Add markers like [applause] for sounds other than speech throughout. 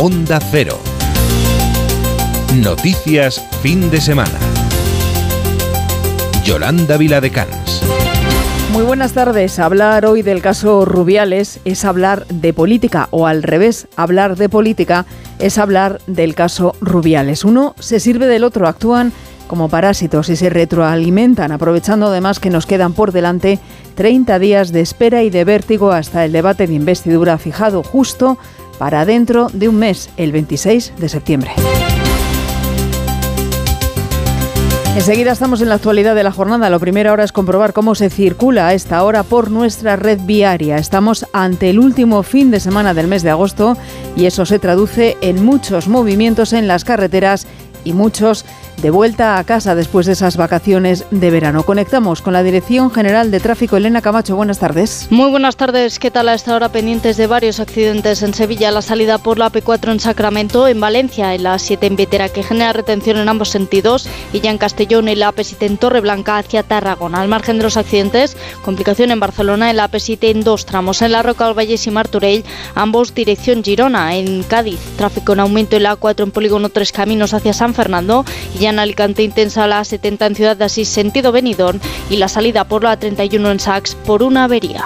Onda Cero. Noticias fin de semana. Yolanda Viladecans. Muy buenas tardes. Hablar hoy del caso Rubiales es hablar de política o al revés, hablar de política es hablar del caso Rubiales. Uno se sirve del otro, actúan como parásitos y se retroalimentan, aprovechando además que nos quedan por delante 30 días de espera y de vértigo hasta el debate de investidura fijado justo para dentro de un mes, el 26 de septiembre. Enseguida estamos en la actualidad de la jornada. Lo primero ahora es comprobar cómo se circula a esta hora por nuestra red viaria. Estamos ante el último fin de semana del mes de agosto y eso se traduce en muchos movimientos en las carreteras y muchos de vuelta a casa después de esas vacaciones de verano. Conectamos con la Dirección General de Tráfico, Elena Camacho. Buenas tardes. Muy buenas tardes. ¿Qué tal a esta hora? Pendientes de varios accidentes en Sevilla, la salida por la P4 en Sacramento, en Valencia, en la 7 en Vetera, que genera retención en ambos sentidos, y ya en Castellón, en la AP7 en Torreblanca hacia Tarragona. Al margen de los accidentes, complicación en Barcelona, en la AP7 en dos tramos, en la Roca del Valles y Martorell, ambos dirección Girona. En Cádiz, tráfico en aumento en la A4 en Polígono Tres Caminos hacia San Fernando, y ya en Alicante intensa la 70 en Ciudad de Asís sentido Benidorm y la salida por la 31 en Sax por una avería.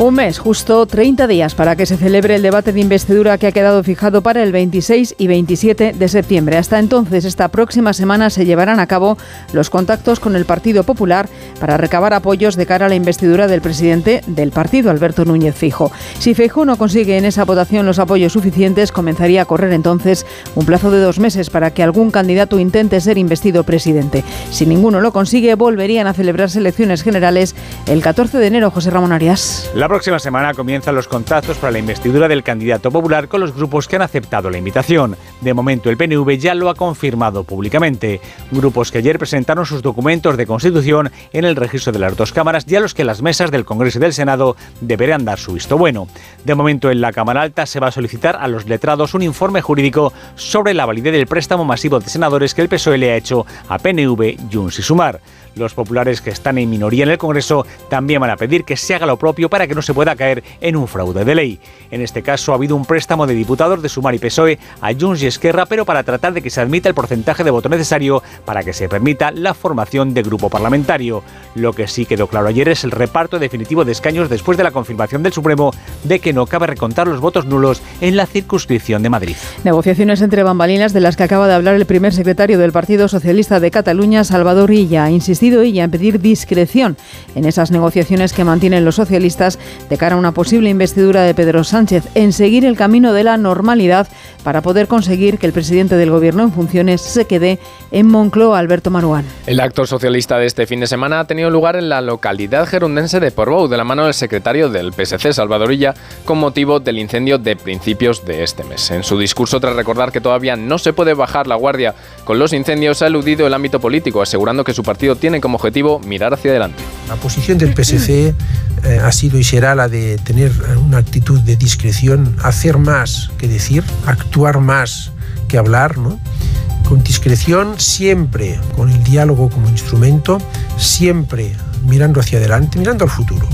Un mes, justo 30 días para que se celebre el debate de investidura que ha quedado fijado para el 26 y 27 de septiembre. Hasta entonces, esta próxima semana se llevarán a cabo los contactos con el Partido Popular para recabar apoyos de cara a la investidura del presidente del partido, Alberto Núñez Fijo. Si Fijo no consigue en esa votación los apoyos suficientes, comenzaría a correr entonces un plazo de dos meses para que algún candidato intente ser investido presidente. Si ninguno lo consigue, volverían a celebrarse elecciones generales el 14 de enero. José Ramón Arias. Próxima semana comienzan los contactos para la investidura del candidato popular con los grupos que han aceptado la invitación. De momento el PNV ya lo ha confirmado públicamente. Grupos que ayer presentaron sus documentos de constitución en el registro de las dos cámaras y a los que las mesas del Congreso y del Senado deberán dar su visto bueno. De momento en la Cámara Alta se va a solicitar a los letrados un informe jurídico sobre la validez del préstamo masivo de senadores que el PSOE le ha hecho a PNV, Junts y Sumar. Los populares que están en minoría en el Congreso también van a pedir que se haga lo propio para que no se pueda caer en un fraude de ley. En este caso ha habido un préstamo de diputados de Sumar y PSOE a Junts y Esquerra, pero para tratar de que se admita el porcentaje de voto necesario para que se permita la formación de grupo parlamentario. Lo que sí quedó claro ayer es el reparto definitivo de escaños después de la confirmación del Supremo de que no cabe recontar los votos nulos en la circunscripción de Madrid. Negociaciones entre bambalinas de las que acaba de hablar el primer secretario del Partido Socialista de Cataluña, Salvador Illa. Ha insistido ella en pedir discreción en esas negociaciones que mantienen los socialistas de cara a una posible investidura de Pedro Sánchez, en seguir el camino de la normalidad para poder conseguir que el presidente del Gobierno en funciones se quede en Moncloa, Alberto Maruán. El acto socialista de este fin de semana ha tenido lugar en la localidad gerundense de Portbou, de la mano del secretario del PSC, Salvadorilla, con motivo del incendio de principios de este mes. En su discurso, tras recordar que todavía no se puede bajar la guardia con los incendios, ha eludido el ámbito político, asegurando que su partido tiene como objetivo mirar hacia adelante. La posición del PSC eh, ha sido y será la de tener una actitud de discreción, hacer más que decir, actuar más que hablar, ¿no? con discreción, siempre con el diálogo como instrumento, siempre mirando hacia adelante, mirando al futuro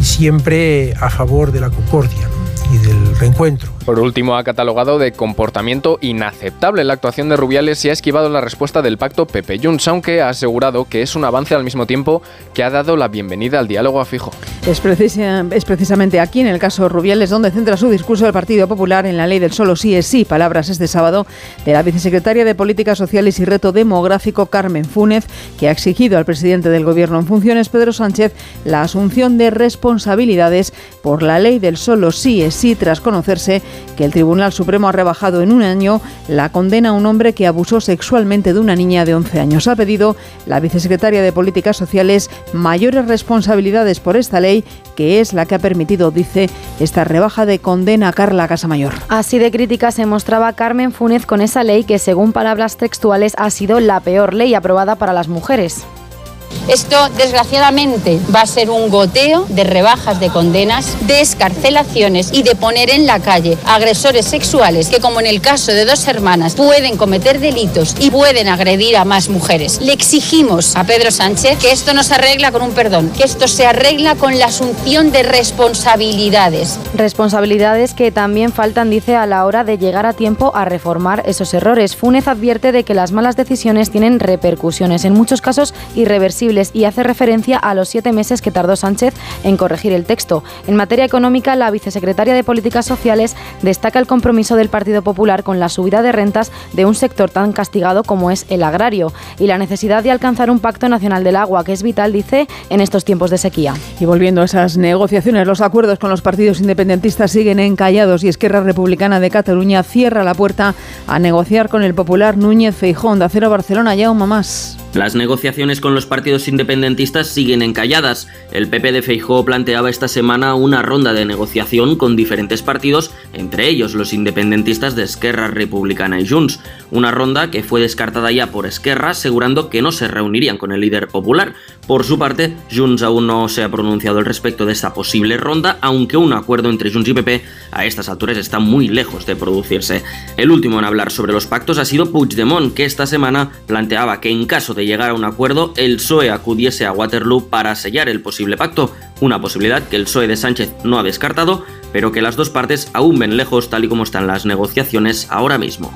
y siempre a favor de la concordia y del reencuentro. Por último, ha catalogado de comportamiento inaceptable la actuación de Rubiales y ha esquivado la respuesta del pacto Pepe Junts, aunque ha asegurado que es un avance al mismo tiempo que ha dado la bienvenida al diálogo a fijo. Es, es precisamente aquí, en el caso Rubiales, donde centra su discurso el Partido Popular en la ley del solo sí es sí. Palabras este sábado de la vicesecretaria de Políticas Sociales y Reto Demográfico, Carmen Fúnez, que ha exigido al presidente del Gobierno en funciones, Pedro Sánchez, la asunción de responsabilidades por la ley del solo sí es sí, tras conocerse que el Tribunal Supremo ha rebajado en un año la condena a un hombre que abusó sexualmente de una niña de 11 años. Ha pedido la vicesecretaria de Políticas Sociales mayores responsabilidades por esta ley, que es la que ha permitido, dice, esta rebaja de condena a Carla Casamayor. Así de crítica se mostraba Carmen Funes con esa ley que, según palabras textuales, ha sido la peor ley aprobada para las mujeres. Esto, desgraciadamente, va a ser un goteo de rebajas de condenas, de escarcelaciones y de poner en la calle agresores sexuales que, como en el caso de dos hermanas, pueden cometer delitos y pueden agredir a más mujeres. Le exigimos a Pedro Sánchez que esto no se arregla con un perdón, que esto se arregla con la asunción de responsabilidades. Responsabilidades que también faltan, dice, a la hora de llegar a tiempo a reformar esos errores. Funes advierte de que las malas decisiones tienen repercusiones, en muchos casos irreversibles, y hace referencia a los siete meses que tardó Sánchez en corregir el texto. En materia económica, la vicesecretaria de Políticas Sociales destaca el compromiso del Partido Popular con la subida de rentas de un sector tan castigado como es el agrario y la necesidad de alcanzar un pacto nacional del agua, que es vital, dice, en estos tiempos de sequía. Y volviendo a esas negociaciones, los acuerdos con los partidos independentistas siguen encallados y Esquerra Republicana de Cataluña cierra la puerta a negociar con el popular Núñez Feijón de Acero Barcelona. Ya un más. Las negociaciones con los partidos independentistas siguen encalladas. El PP de Feijóo planteaba esta semana una ronda de negociación con diferentes partidos, entre ellos los independentistas de Esquerra Republicana y Junts. Una ronda que fue descartada ya por Esquerra, asegurando que no se reunirían con el líder popular. Por su parte, Junts aún no se ha pronunciado al respecto de esta posible ronda, aunque un acuerdo entre Junts y PP a estas alturas está muy lejos de producirse. El último en hablar sobre los pactos ha sido Puigdemont, que esta semana planteaba que en caso de llegar a un acuerdo, el PSOE acudiese a Waterloo para sellar el posible pacto, una posibilidad que el PSOE de Sánchez no ha descartado, pero que las dos partes aún ven lejos tal y como están las negociaciones ahora mismo.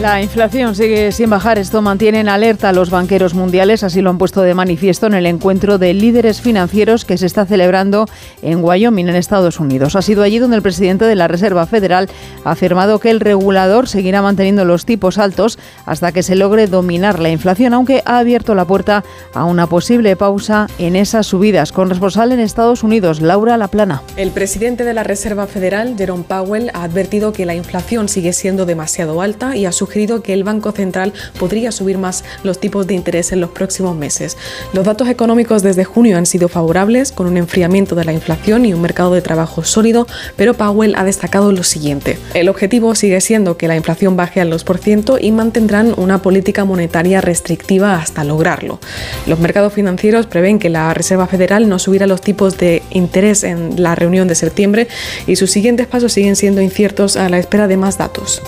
La inflación sigue sin bajar. Esto mantiene en alerta a los banqueros mundiales. Así lo han puesto de manifiesto en el encuentro de líderes financieros que se está celebrando en Wyoming, en Estados Unidos. Ha sido allí donde el presidente de la Reserva Federal ha afirmado que el regulador seguirá manteniendo los tipos altos hasta que se logre dominar la inflación, aunque ha abierto la puerta a una posible pausa en esas subidas. Con responsable en Estados Unidos, Laura Laplana. El presidente de la Reserva Federal, Jerome Powell, ha advertido que la inflación sigue siendo demasiado alta y ha sugerido que el Banco Central podría subir más los tipos de interés en los próximos meses. Los datos económicos desde junio han sido favorables, con un enfriamiento de la inflación y un mercado de trabajo sólido, pero Powell ha destacado lo siguiente. El objetivo sigue siendo que la inflación baje al 2% y mantendrán una política monetaria restrictiva hasta lograrlo. Los mercados financieros prevén que la Reserva Federal no subirá los tipos de interés en la reunión de septiembre y sus siguientes pasos siguen siendo inciertos a la espera de más datos.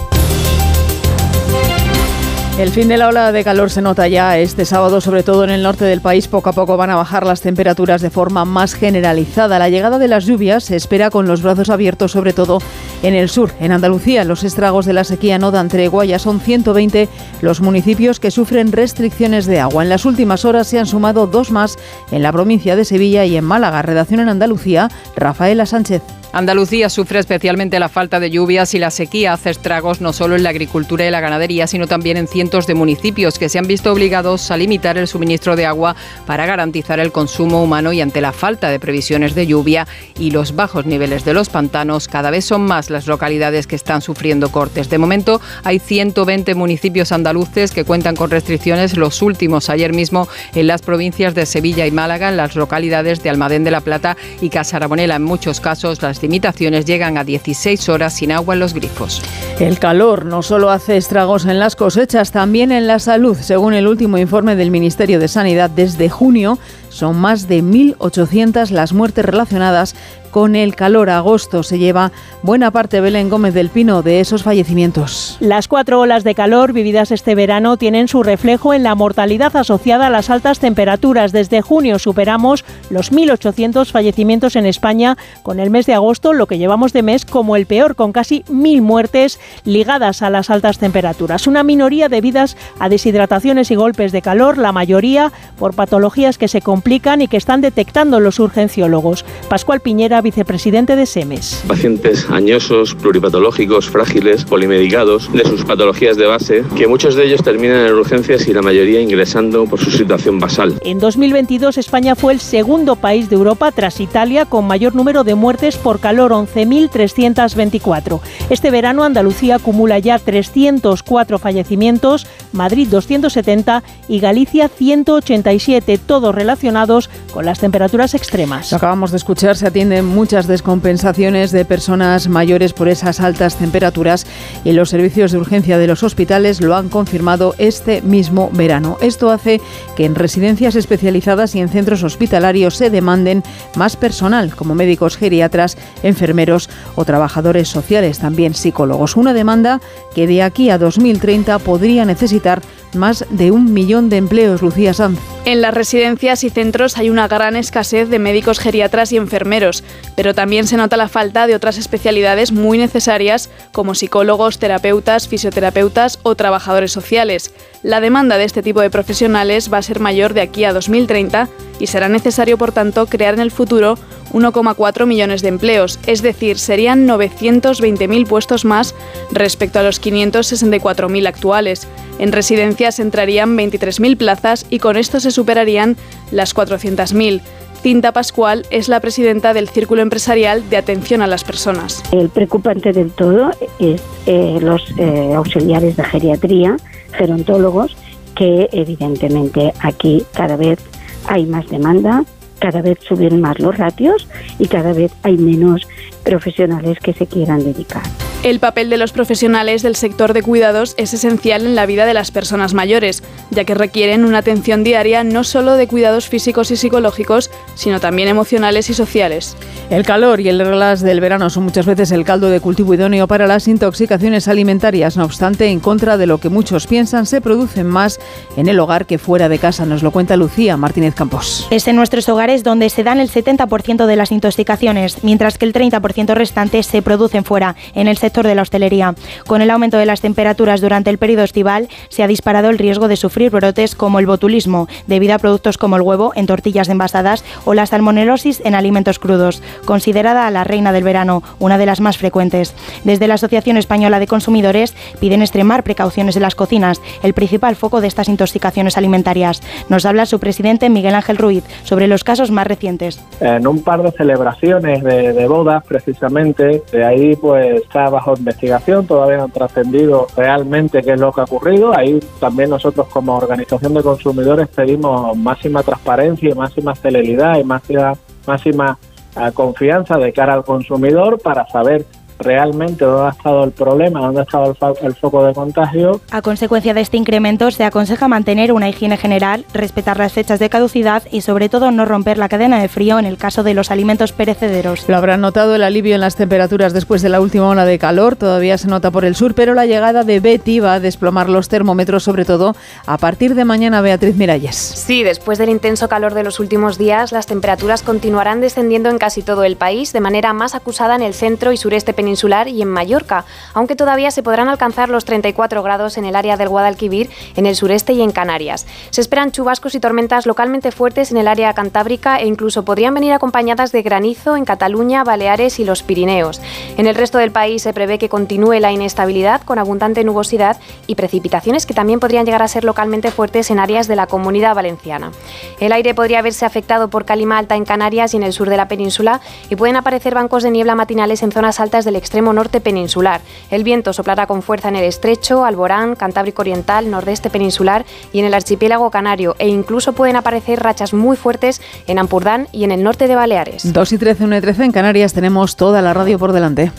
El fin de la ola de calor se nota ya este sábado, sobre todo en el norte del país. Poco a poco van a bajar las temperaturas de forma más generalizada. La llegada de las lluvias se espera con los brazos abiertos, sobre todo en el sur. En Andalucía, los estragos de la sequía no dan tregua. Ya son 120 los municipios que sufren restricciones de agua. En las últimas horas se han sumado dos más en la provincia de Sevilla y en Málaga. Redacción en Andalucía, Rafaela Sánchez. Andalucía sufre especialmente la falta de lluvias y la sequía hace estragos no solo en la agricultura y la ganadería, sino también en cientos de municipios que se han visto obligados a limitar el suministro de agua para garantizar el consumo humano y ante la falta de previsiones de lluvia y los bajos niveles de los pantanos, cada vez son más las localidades que están sufriendo cortes. De momento hay 120 municipios andaluces que cuentan con restricciones, los últimos ayer mismo en las provincias de Sevilla y Málaga, en las localidades de Almadén de la Plata y Casarabonela. En muchos casos las limitaciones llegan a 16 horas sin agua en los grifos. El calor no solo hace estragos en las cosechas, también en la salud. Según el último informe del Ministerio de Sanidad, desde junio son más de 1.800 las muertes relacionadas con el calor. Agosto se lleva buena parte, Belén Gómez del Pino, de esos fallecimientos. Las cuatro olas de calor vividas este verano tienen su reflejo en la mortalidad asociada a las altas temperaturas. Desde junio superamos los 1.800 fallecimientos en España, con el mes de agosto, lo que llevamos de mes, como el peor, con casi 1.000 muertes ligadas a las altas temperaturas. Una minoría debidas a deshidrataciones y golpes de calor, la mayoría por patologías que se complican y que están detectando los urgenciólogos. Pascual Piñera, vicepresidente de SEMES. Pacientes añosos, pluripatológicos, frágiles, polimedicados, de sus patologías de base, que muchos de ellos terminan en urgencias y la mayoría ingresando por su situación basal. En 2022 España fue el segundo país de Europa tras Italia con mayor número de muertes por calor, 11.324. Este verano Andalucía acumula ya 304 fallecimientos, Madrid 270 y Galicia 187, todos relacionados con las temperaturas extremas. Lo acabamos de escuchar, se atienden muchas descompensaciones de personas mayores por esas altas temperaturas y los servicios de urgencia de los hospitales lo han confirmado este mismo verano. Esto hace que en residencias especializadas y en centros hospitalarios se demanden más personal, como médicos geriatras, enfermeros o trabajadores sociales, también psicólogos. Una demanda que de aquí a 2030 podría necesitar más de un millón de empleos, Lucía Sanz. En las residencias y centros hay una gran escasez de médicos geriatras y enfermeros, pero también se nota la falta de otras especialidades muy necesarias como psicólogos, terapeutas, fisioterapeutas o trabajadores sociales. La demanda de este tipo de profesionales va a ser mayor de aquí a 2030 y será necesario, por tanto, crear en el futuro 1,4 millones de empleos, es decir, serían 920.000 puestos más respecto a los 564.000 actuales. En residencias entrarían 23.000 plazas y con esto se superarían las 400.000. Cinta Pascual es la presidenta del Círculo Empresarial de Atención a las Personas. El preocupante del todo es eh, los eh, auxiliares de geriatría, gerontólogos, que evidentemente aquí cada vez hay más demanda, cada vez suben más los ratios y cada vez hay menos profesionales que se quieran dedicar. El papel de los profesionales del sector de cuidados es esencial en la vida de las personas mayores, ya que requieren una atención diaria no solo de cuidados físicos y psicológicos, sino también emocionales y sociales. El calor y el relax del verano son muchas veces el caldo de cultivo idóneo para las intoxicaciones alimentarias. No obstante, en contra de lo que muchos piensan, se producen más en el hogar que fuera de casa. Nos lo cuenta Lucía Martínez Campos. Es en nuestros hogares donde se dan el 70% de las intoxicaciones, mientras que el 30% restante se producen fuera, en el sector de la hostelería. Con el aumento de las temperaturas durante el periodo estival, se ha disparado el riesgo de sufrir brotes como el botulismo, debido a productos como el huevo en tortillas envasadas o la salmonelosis en alimentos crudos, considerada la reina del verano, una de las más frecuentes. Desde la Asociación Española de Consumidores piden extremar precauciones en las cocinas, el principal foco de estas intoxicaciones alimentarias. Nos habla su presidente Miguel Ángel Ruiz sobre los casos más recientes. En un par de celebraciones de, de bodas, precisamente, de ahí pues está investigación, todavía no han trascendido realmente qué es lo que ha ocurrido. Ahí también nosotros como organización de consumidores pedimos máxima transparencia y máxima celeridad y máxima, máxima eh, confianza de cara al consumidor para saber realmente dónde ha estado el problema, dónde ha estado el, foco de contagio. A consecuencia de este incremento, se aconseja mantener una higiene general, respetar las fechas de caducidad y, sobre todo, no romper la cadena de frío en el caso de los alimentos perecederos. Lo habrán notado el alivio en las temperaturas después de la última ola de calor. Todavía se nota por el sur, pero la llegada de Betty va a desplomar los termómetros, sobre todo a partir de mañana, Beatriz Miralles. Sí, después del intenso calor de los últimos días, las temperaturas continuarán descendiendo en casi todo el país, de manera más acusada en el centro y sureste peninsular y en Mallorca, aunque todavía se podrán alcanzar los 34 grados en el área del Guadalquivir, en el sureste y en Canarias. Se esperan chubascos y tormentas localmente fuertes en el área cantábrica e incluso podrían venir acompañadas de granizo en Cataluña, Baleares y los Pirineos. En el resto del país se prevé que continúe la inestabilidad con abundante nubosidad y precipitaciones que también podrían llegar a ser localmente fuertes en áreas de la comunidad valenciana. El aire podría verse afectado por calima alta en Canarias y en el sur de la península y pueden aparecer bancos de niebla matinales en zonas altas del extremo norte peninsular. El viento soplará con fuerza en el estrecho, Alborán, Cantábrico Oriental, nordeste peninsular y en el archipiélago canario e incluso pueden aparecer rachas muy fuertes en Ampurdán y en el norte de Baleares. 2 y 13, 1 y 13 en Canarias tenemos toda la radio por delante.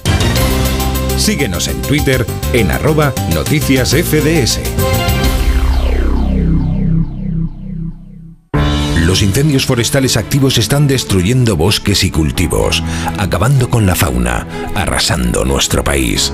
Síguenos en Twitter en arroba noticias FDS. Los incendios forestales activos están destruyendo bosques y cultivos, acabando con la fauna, arrasando nuestro país.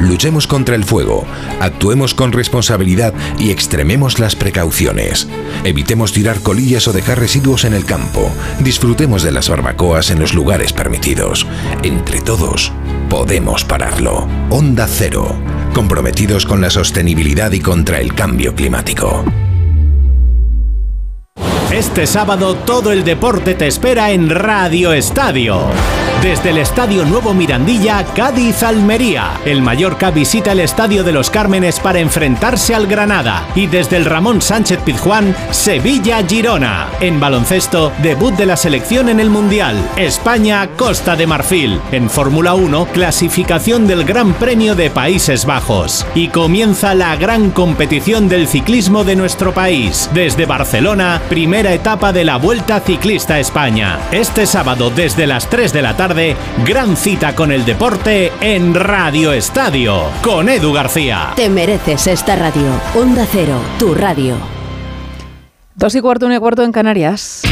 Luchemos contra el fuego, actuemos con responsabilidad y extrememos las precauciones. Evitemos tirar colillas o dejar residuos en el campo. Disfrutemos de las barbacoas en los lugares permitidos. Entre todos, podemos pararlo. Onda Cero, comprometidos con la sostenibilidad y contra el cambio climático. Este sábado todo el deporte te espera en Radio Estadio. Desde el Estadio Nuevo Mirandilla, Cádiz Almería. El Mallorca visita el Estadio de los Cármenes para enfrentarse al Granada. Y desde el Ramón Sánchez Pizjuán, Sevilla Girona. En baloncesto, debut de la selección en el Mundial. España, Costa de Marfil. En Fórmula 1, clasificación del Gran Premio de Países Bajos. Y comienza la gran competición del ciclismo de nuestro país. Desde Barcelona, primera etapa de la Vuelta Ciclista a España. Este sábado desde las 3 de la tarde gran cita con el deporte en Radio Estadio, con Edu García. Te mereces esta radio. Onda Cero, tu radio. Dos y cuarto, uno y cuarto en Canarias.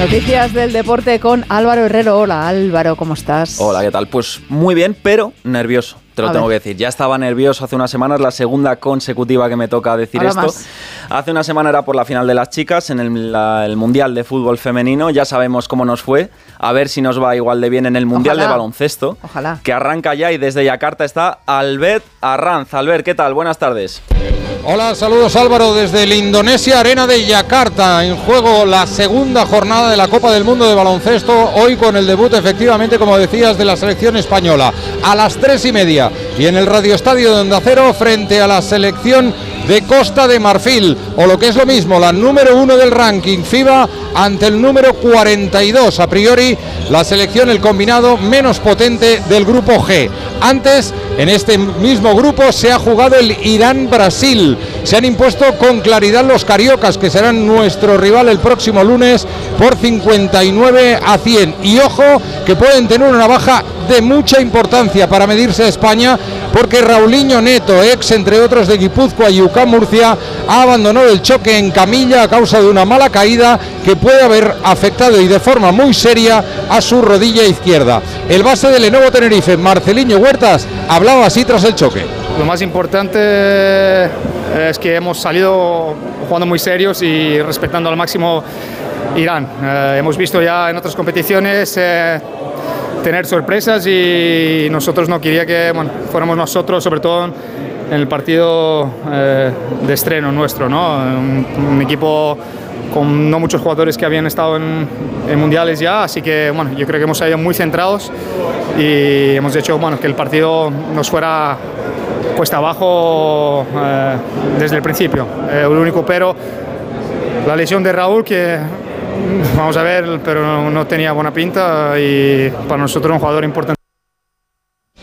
Noticias del deporte con Álvaro Herrero. Hola Álvaro, ¿cómo estás? Hola, ¿qué tal? Pues muy bien, pero nervioso. Te lo A tengo ver. que decir. Ya estaba nervioso hace unas semanas, la segunda consecutiva que me toca decir Ahora esto. más. Hace una semana era por la final de las chicas en el, la- el Mundial de Fútbol Femenino. Ya sabemos cómo nos fue. A ver si nos va igual de bien en el Mundial Ojalá. de Baloncesto. Ojalá. Que arranca ya y desde Yakarta está Albert Arranz. Albert, ¿qué tal? Buenas tardes. Hola, saludos Álvaro desde el Indonesia Arena de Yakarta. En juego la segunda jornada de la Copa del Mundo de Baloncesto. Hoy con el debut, efectivamente, como decías, de la selección española. A las tres y media. Y en el Radio Estadio de Cero, frente a la selección de Costa de Marfil. O lo que es lo mismo, la número uno del ranking FIBA ante el número 42. A priori, la selección, el combinado menos potente del grupo G. Antes, en este mismo grupo, se ha jugado el Irán-Brasil. Se han impuesto con claridad los cariocas, que serán nuestro rival el próximo lunes por 59 a 100. Y ojo, que pueden tener una baja de mucha importancia para medirse a España, porque Raulinho Neto, ex entre otros de Guipúzcoa y UCAM Murcia, ha abandonado el choque en camilla a causa de una mala caída que puede haber afectado y de forma muy seria a su rodilla izquierda. El base del Lenovo Tenerife, Marceliño Huertas, hablaba así tras el choque. Lo más importante es que hemos salido jugando muy serios y respetando al máximo Irán. Eh, hemos visto ya en otras competiciones eh, tener sorpresas y nosotros no quería que bueno, fuéramos nosotros, sobre todo en el partido eh, de estreno nuestro, ¿no? Un, un equipo con no muchos jugadores que habían estado en, en mundiales ya, así que bueno, yo creo que hemos salido muy centrados y hemos hecho bueno, que el partido nos fuera cuesta abajo eh, desde el principio. Eh, el único pero, la lesión de Raúl que vamos a ver, pero no, tenía buena pinta y para nosotros un jugador importante.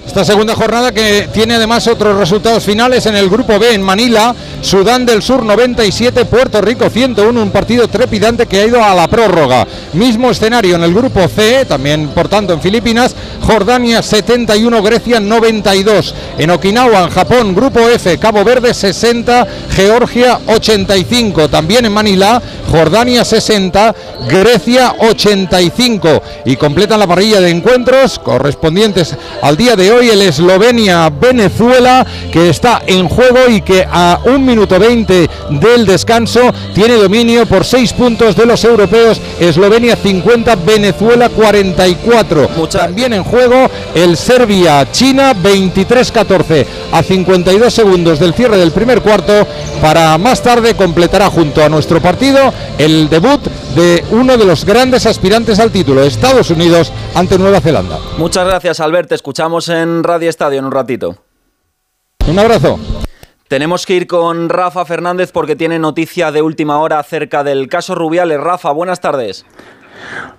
Esta segunda jornada que tiene además otros resultados finales en el grupo B en Manila, Sudán del Sur 97, Puerto Rico 101, un partido trepidante que ha ido a la prórroga. Mismo escenario en el grupo C, también por tanto en Filipinas, Jordania 71, Grecia 92. En Okinawa, en Japón, grupo F, Cabo Verde 60, Georgia 85. También en Manila, Jordania 60, Grecia 85. Y completan la parrilla de encuentros correspondientes al día de hoy el Eslovenia-Venezuela que está en juego y que a un minuto 20 del descanso tiene dominio por 6 puntos de los europeos. Eslovenia 50, Venezuela 44. También en juego el Serbia-China 23-14 a 52 segundos del cierre del primer cuarto para más tarde completará junto a nuestro partido el debut de uno de los grandes aspirantes al título, Estados Unidos ante Nueva Zelanda. Muchas gracias, Albert. Te escuchamos en Radio Estadio en un ratito. Un abrazo. Tenemos que ir con Rafa Fernández porque tiene noticia de última hora acerca del caso Rubiales. Rafa, buenas tardes.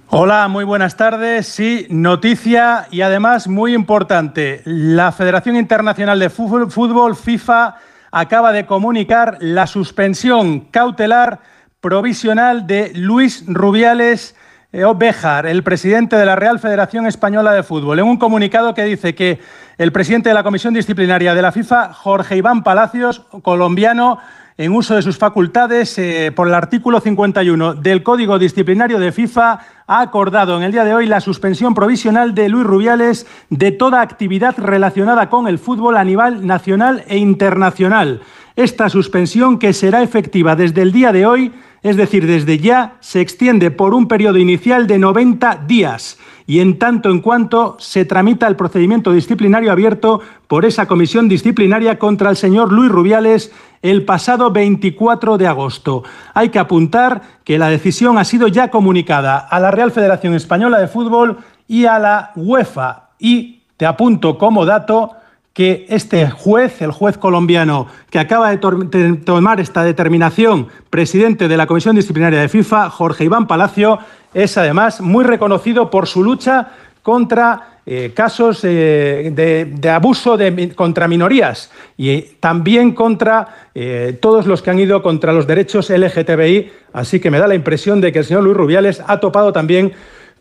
Hola, muy buenas tardes. Sí, noticia y además muy importante. La Federación Internacional de Fútbol, Fútbol, FIFA, acaba de comunicar la suspensión cautelar provisional de Luis Rubiales eh, Béjar, el presidente de la Real Federación Española de Fútbol, en un comunicado que dice que el presidente de la Comisión Disciplinaria de la FIFA, Jorge Iván Palacios, colombiano, en uso de sus facultades eh, por el artículo 51 del Código Disciplinario de FIFA, ha acordado en el día de hoy la suspensión provisional de Luis Rubiales de toda actividad relacionada con el fútbol a nivel nacional e internacional. Esta suspensión, que será efectiva desde el día de hoy, es decir, desde ya, se extiende por un periodo inicial de 90 días y en tanto en cuanto se tramita el procedimiento disciplinario abierto por esa comisión disciplinaria contra el señor Luis Rubiales el pasado 24 de agosto. Hay que apuntar que la decisión ha sido ya comunicada a la Real Federación Española de Fútbol y a la UEFA. Y te apunto como dato que este juez, el juez colombiano que acaba de, tomar esta determinación, presidente de la Comisión Disciplinaria de FIFA, Jorge Iván Palacio, es además muy reconocido por su lucha contra eh, casos eh, de, abuso contra minorías y también contra eh, todos los que han ido contra los derechos LGTBI. Así que me da la impresión de que el señor Luis Rubiales ha topado también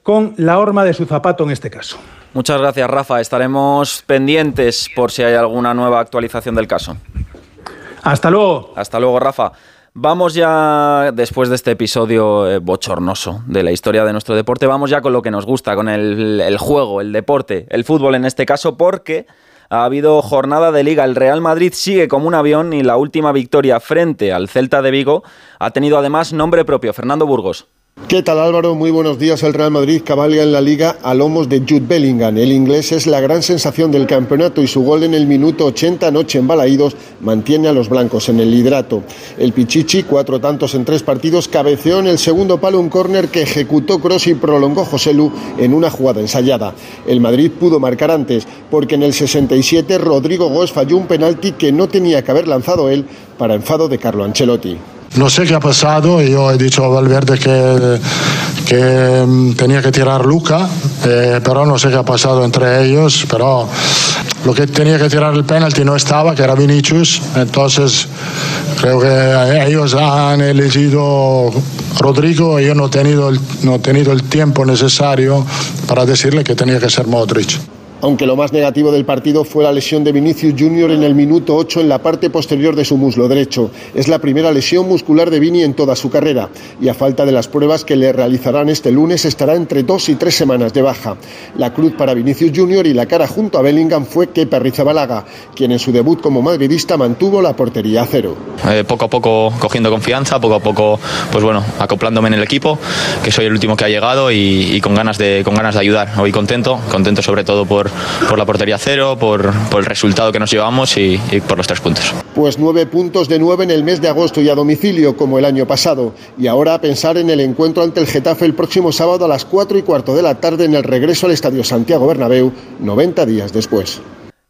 con la horma de su zapato en este caso. Muchas gracias, Rafa. Estaremos pendientes por si hay alguna nueva actualización del caso. Hasta luego. Hasta luego, Rafa. Vamos ya, después de este episodio eh, bochornoso de la historia de nuestro deporte, vamos ya con lo que nos gusta, con el, juego, el deporte, el fútbol en este caso, porque ha habido jornada de liga. El Real Madrid sigue como un avión y la última victoria frente al Celta de Vigo ha tenido además nombre propio, Fernando Burgos. ¿Qué tal Álvaro? Muy buenos días. El Real Madrid cabalga en la liga a lomos de Jude Bellingham. El inglés es la gran sensación del campeonato y su gol en el minuto 80 noche en Balaídos mantiene a los blancos en el liderato. El Pichichi, cuatro tantos en tres partidos, cabeceó en el segundo palo un córner que ejecutó Cross y prolongó Joselu en una jugada ensayada. El Madrid pudo marcar antes porque en el 67 Rodrigo Góes falló un penalti que no tenía que haber lanzado él para enfado de Carlo Ancelotti. No sé qué ha pasado, yo he dicho a Valverde que, mm, tenía que tirar Luca, eh, pero no sé qué ha pasado entre ellos, pero lo que tenía que tirar el penalti no estaba, que era Vinicius, entonces creo que ellos han elegido Rodrigo y yo no tenido, no he tenido el tiempo necesario para decirle que tenía que ser Modric aunque lo más negativo del partido fue la lesión de Vinicius Junior en el minuto 8 en la parte posterior de su muslo derecho. Es la primera lesión muscular de Vini en toda su carrera y a falta de las pruebas que le realizarán este lunes estará entre dos y tres semanas de baja. La cruz para Vinicius Junior y la cara junto a Bellingham fue que Rizabalaga, quien en su debut como madridista mantuvo la portería a cero. Eh, poco a poco cogiendo confianza, poco a poco pues bueno, acoplándome en el equipo, que soy el último que ha llegado y, con, ganas de, con ganas de ayudar. Hoy contento, contento sobre todo por por, la portería cero, por, el resultado que nos llevamos y, y, por los tres puntos. Pues nueve puntos de nueve en el mes de agosto y a domicilio, como el año pasado. Y ahora a pensar en el encuentro ante el Getafe el próximo sábado a las cuatro y cuarto de la tarde en el regreso al Estadio Santiago Bernabéu, 90 días después.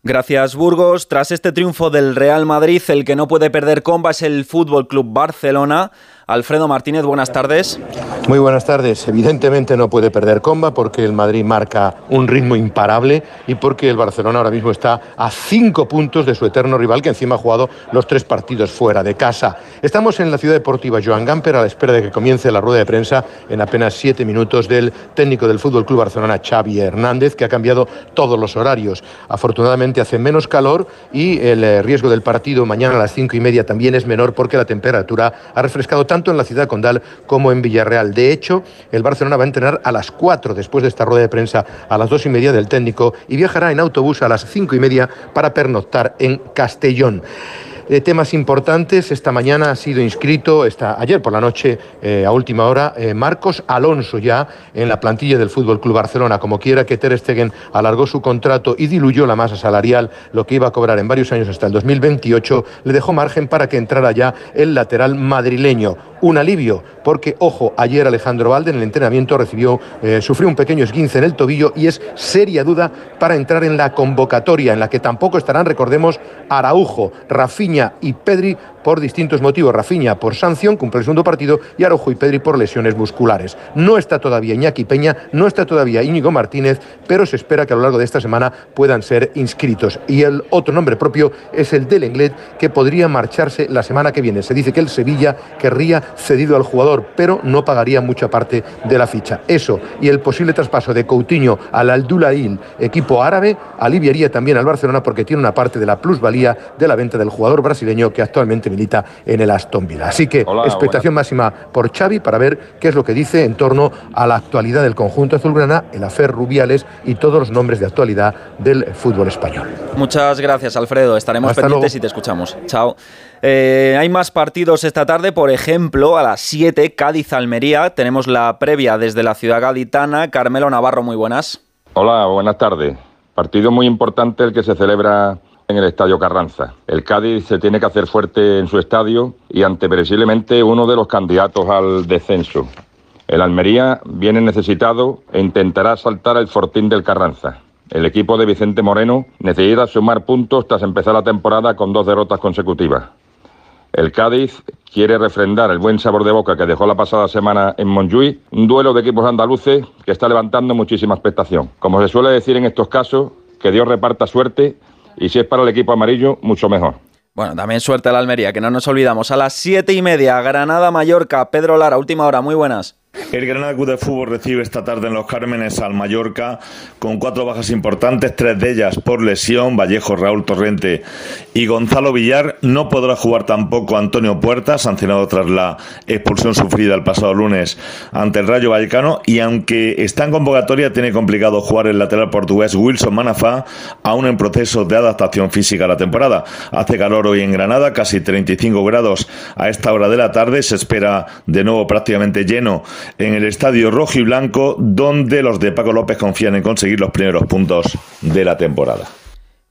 Gracias Burgos. Tras este triunfo del Real Madrid, el que no puede perder comba es el Fútbol Club Barcelona. Alfredo Martínez, buenas tardes. Muy buenas tardes. Evidentemente no puede perder comba porque el Madrid marca un ritmo imparable y porque el Barcelona ahora mismo está a cinco puntos de su eterno rival que encima ha jugado los tres partidos fuera de casa. Estamos en la ciudad deportiva Joan Gamper a la espera de que comience la rueda de prensa en apenas siete minutos del técnico del Fútbol Club Barcelona, Xavi Hernández, que ha cambiado todos los horarios. Afortunadamente hace menos calor y el eh, riesgo del partido mañana a las cinco y media también es menor porque la temperatura ha refrescado tanto tanto en la ciudad condal como en Villarreal. De hecho, el Barcelona va a entrenar a las 4 después de esta rueda de prensa, a las dos y media del técnico y viajará en autobús a las cinco y media para pernoctar en Castellón de temas importantes. Esta mañana ha sido inscrito, ayer por la noche, eh, a última hora, eh, Marcos Alonso ya en la plantilla del Fútbol Club Barcelona. Como quiera que Ter Stegen alargó su contrato y diluyó la masa salarial, lo que iba a cobrar en varios años hasta el 2028, le dejó margen para que entrara ya el lateral madrileño. Un alivio, porque, ojo, ayer Alejandro Valde en el entrenamiento recibió, eh, sufrió un pequeño esguince en el tobillo y es seria duda para entrar en la convocatoria, en la que tampoco estarán, recordemos, Araujo, Rafinha, y Pedri por distintos motivos. Rafiña por sanción, cumple el segundo partido, y Arojo y Pedri por lesiones musculares. No está todavía Iñaki Peña, no está todavía Íñigo Martínez, pero se espera que a lo largo de esta semana puedan ser inscritos. Y el otro nombre propio es el del Englet, que podría marcharse la semana que viene. Se dice que el Sevilla querría cedido al jugador, pero no pagaría mucha parte de la ficha. Eso y el posible traspaso de Coutinho al Aldulail, equipo árabe, aliviaría también al Barcelona porque tiene una parte de la plusvalía de la venta del jugador brasileño que actualmente en el Aston Villa. Así que expectación máxima por Xavi para ver qué es lo que dice en torno a la actualidad del conjunto azulgrana, el afer Rubiales y todos los nombres de actualidad del fútbol español. Muchas gracias, Alfredo. Estaremos pendientes y te escuchamos. Chao. Eh, hay más partidos esta tarde, por ejemplo, a las 7, Cádiz-Almería. Tenemos la previa desde la ciudad gaditana. Carmelo Navarro, muy buenas. Hola, buenas tardes. Partido muy importante el que se celebra en el Estadio Carranza. El Cádiz se tiene que hacer fuerte en su estadio y ante uno de los candidatos al descenso. El Almería viene necesitado e intentará saltar el fortín del Carranza. El equipo de Vicente Moreno necesita sumar puntos tras empezar la temporada con dos derrotas consecutivas. El Cádiz quiere refrendar el buen sabor de boca que dejó la pasada semana en Montjuic, un duelo de equipos andaluces que está levantando muchísima expectación. Como se suele decir en estos casos, que Dios reparta suerte y si es para el equipo amarillo, mucho mejor. Bueno, también suerte a la Almería, que no nos olvidamos. A las siete y media, Granada-Mallorca. Pedro Lara, última hora, muy buenas. El Granada Club de Fútbol recibe esta tarde en Los Cármenes al Mallorca con cuatro bajas importantes, tres de ellas por lesión, Vallejo, Raúl Torrente y Gonzalo Villar. No podrá jugar tampoco Antonio Puerta, sancionado tras la expulsión sufrida el pasado lunes ante el Rayo Vallecano y aunque está en convocatoria tiene complicado jugar el lateral portugués Wilson Manafá, aún en proceso de adaptación física a la temporada. Hace calor hoy en Granada, casi 35 grados a esta hora de la tarde, se espera de nuevo prácticamente lleno en el estadio rojo y blanco, donde los de Paco López confían en conseguir los primeros puntos de la temporada.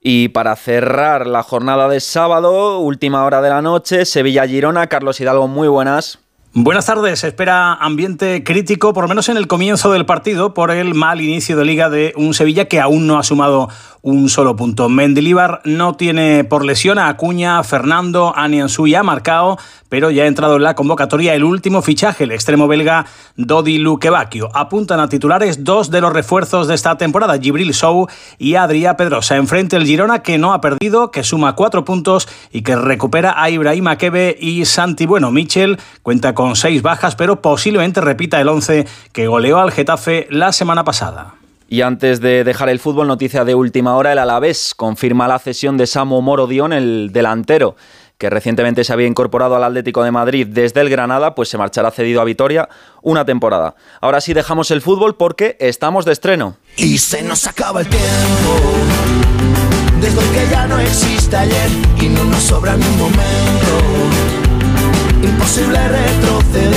Y para cerrar la jornada de sábado, última hora de la noche, Sevilla-Girona. Carlos Hidalgo, muy buenas. Buenas tardes. Se espera ambiente crítico, por lo menos en el comienzo del partido, por el mal inicio de liga de un Sevilla que aún no ha sumado un solo punto. Mendilibar no tiene por lesión a Acuña, Fernando, Aniansu ya ha marcado, pero ya ha entrado en la convocatoria el último fichaje, el extremo belga Dodi Luquevacchio. Apuntan a titulares dos de los refuerzos de esta temporada, Gibril Sou y Adrià Pedrosa. Enfrente el Girona, que no ha perdido, que suma cuatro puntos y que recupera a Ibrahim Akebe y Santi Bueno. Michel cuenta con seis bajas, pero posiblemente repita el once que goleó al Getafe la semana pasada. Y antes de dejar el fútbol, noticia de última hora, el Alavés confirma la cesión de Samu Moro Dion, el delantero que recientemente se había incorporado al Atlético de Madrid desde el Granada, pues se marchará cedido a Vitoria una temporada. Ahora sí dejamos el fútbol porque estamos de estreno. Y se nos acaba el tiempo, desde que ya no existe ayer y no nos sobra ni un momento, imposible retroceder.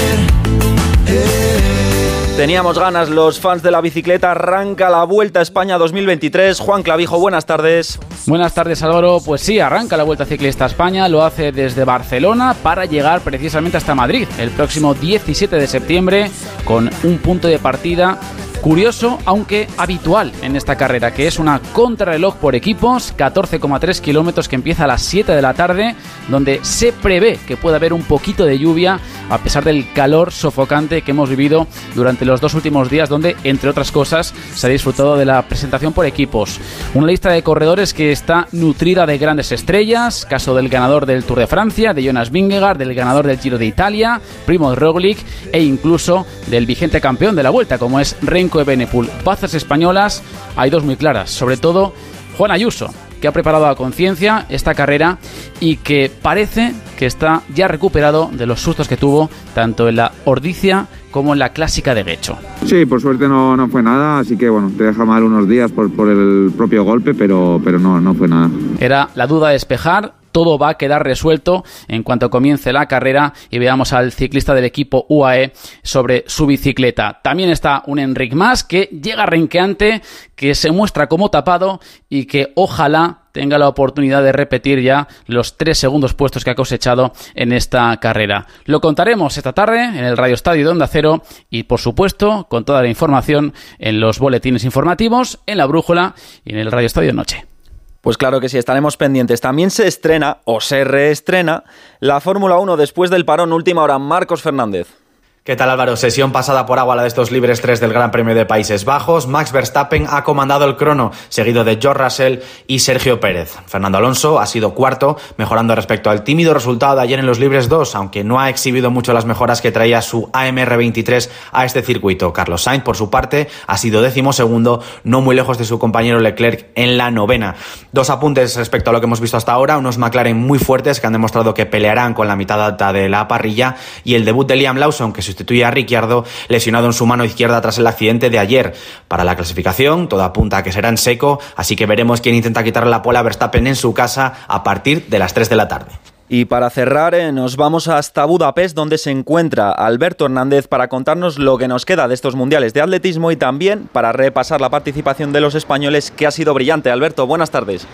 Teníamos ganas los fans de la bicicleta. Arranca la Vuelta a España 2023. Juan Clavijo, buenas tardes. Buenas tardes, Álvaro. Pues sí, arranca la Vuelta Ciclista a España. Lo hace desde Barcelona para llegar precisamente hasta Madrid el próximo 17 de septiembre con un punto de partida Curioso, aunque habitual en esta carrera, que es una contrarreloj por equipos, 14,3 kilómetros que empieza a las 7 de la tarde, donde se prevé que pueda haber un poquito de lluvia, a pesar del calor sofocante que hemos vivido durante los dos últimos días, donde, entre otras cosas, se ha disfrutado de la presentación por equipos. Una lista de corredores que está nutrida de grandes estrellas, caso del ganador del Tour de Francia, de Jonas Vingegaard, del ganador del Giro de Italia, Primo Roglic, e incluso del vigente campeón de la Vuelta, como es Renko de Benepul. Bazas españolas hay dos muy claras, sobre todo Juan Ayuso, que ha preparado a conciencia esta carrera y que parece que está ya recuperado de los sustos que tuvo tanto en la Ordicia como en la clásica de Guecho. Sí, por suerte no, no fue nada, así que bueno, te deja mal unos días por, por el propio golpe, pero, pero no, no fue nada. Era la duda de despejar, todo va a quedar resuelto en cuanto comience la carrera y veamos al ciclista del equipo UAE sobre su bicicleta. También está un Enric más que llega renqueante, que se muestra como tapado y que ojalá tenga la oportunidad de repetir ya los tres segundos puestos que ha cosechado en esta carrera. Lo contaremos esta tarde en el Radio Estadio de Onda Cero y por supuesto con toda la información en los boletines informativos, en la brújula y en el Radio Estadio Noche. Pues claro que sí, estaremos pendientes. También se estrena o se reestrena la Fórmula 1 después del parón última hora. Marcos Fernández. ¿Qué tal Álvaro? Sesión pasada por agua la de estos libres 3 del Gran Premio de Países Bajos. Max Verstappen ha comandado el crono, seguido de George Russell y Sergio Pérez. Fernando Alonso ha sido cuarto, mejorando respecto al tímido resultado de ayer en los libres 2, aunque no ha exhibido mucho las mejoras que traía su AMR 23 a este circuito. Carlos Sainz, por su parte, ha sido décimo segundo, no muy lejos de su compañero Leclerc en la novena. Dos apuntes respecto a lo que hemos visto hasta ahora, unos McLaren muy fuertes que han demostrado que pelearán con la mitad alta de la parrilla y el debut de Liam Lawson, que sustituye a Ricciardo, lesionado en su mano izquierda tras el accidente de ayer. Para la clasificación, todo apunta a que será en seco, así que veremos quién intenta quitarle la pola a Verstappen en su casa a partir de las 3 de la tarde. Y para cerrar, eh, nos vamos hasta Budapest, donde se encuentra Alberto Hernández para contarnos lo que nos queda de estos mundiales de atletismo y también para repasar la participación de los españoles, que ha sido brillante. Alberto, buenas tardes.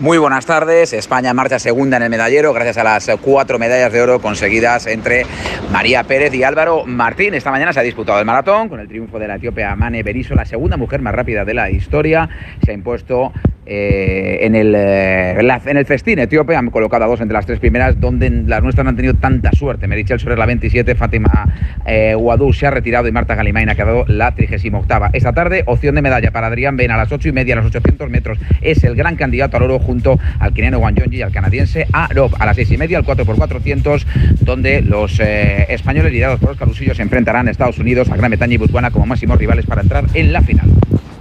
Muy buenas tardes. España marcha segunda en el medallero gracias a las cuatro medallas de oro conseguidas entre María Pérez y Álvaro Martín. Esta mañana se ha disputado el maratón con el triunfo de la etíope Mane Beriso, la segunda mujer más rápida de la historia. Se ha impuesto eh, en, el, eh, el festín etíope. Han colocado a dos entre las tres primeras, donde las nuestras no han tenido tanta suerte. Merichel sobre la 27, Fátima eh, se ha retirado y Marta Galimain ha quedado la 38. Esta tarde, opción de medalla para Adrián Ben a las 8 y media, a los 800 metros. Es el gran candidato al oro junto al keniano Wanjonji y al canadiense Arob. A las 6 y media, al 4x400, donde los eh, españoles liderados por los calusillos se enfrentarán a Estados Unidos, a Gran Bretaña y Botswana como máximos rivales para entrar en la final.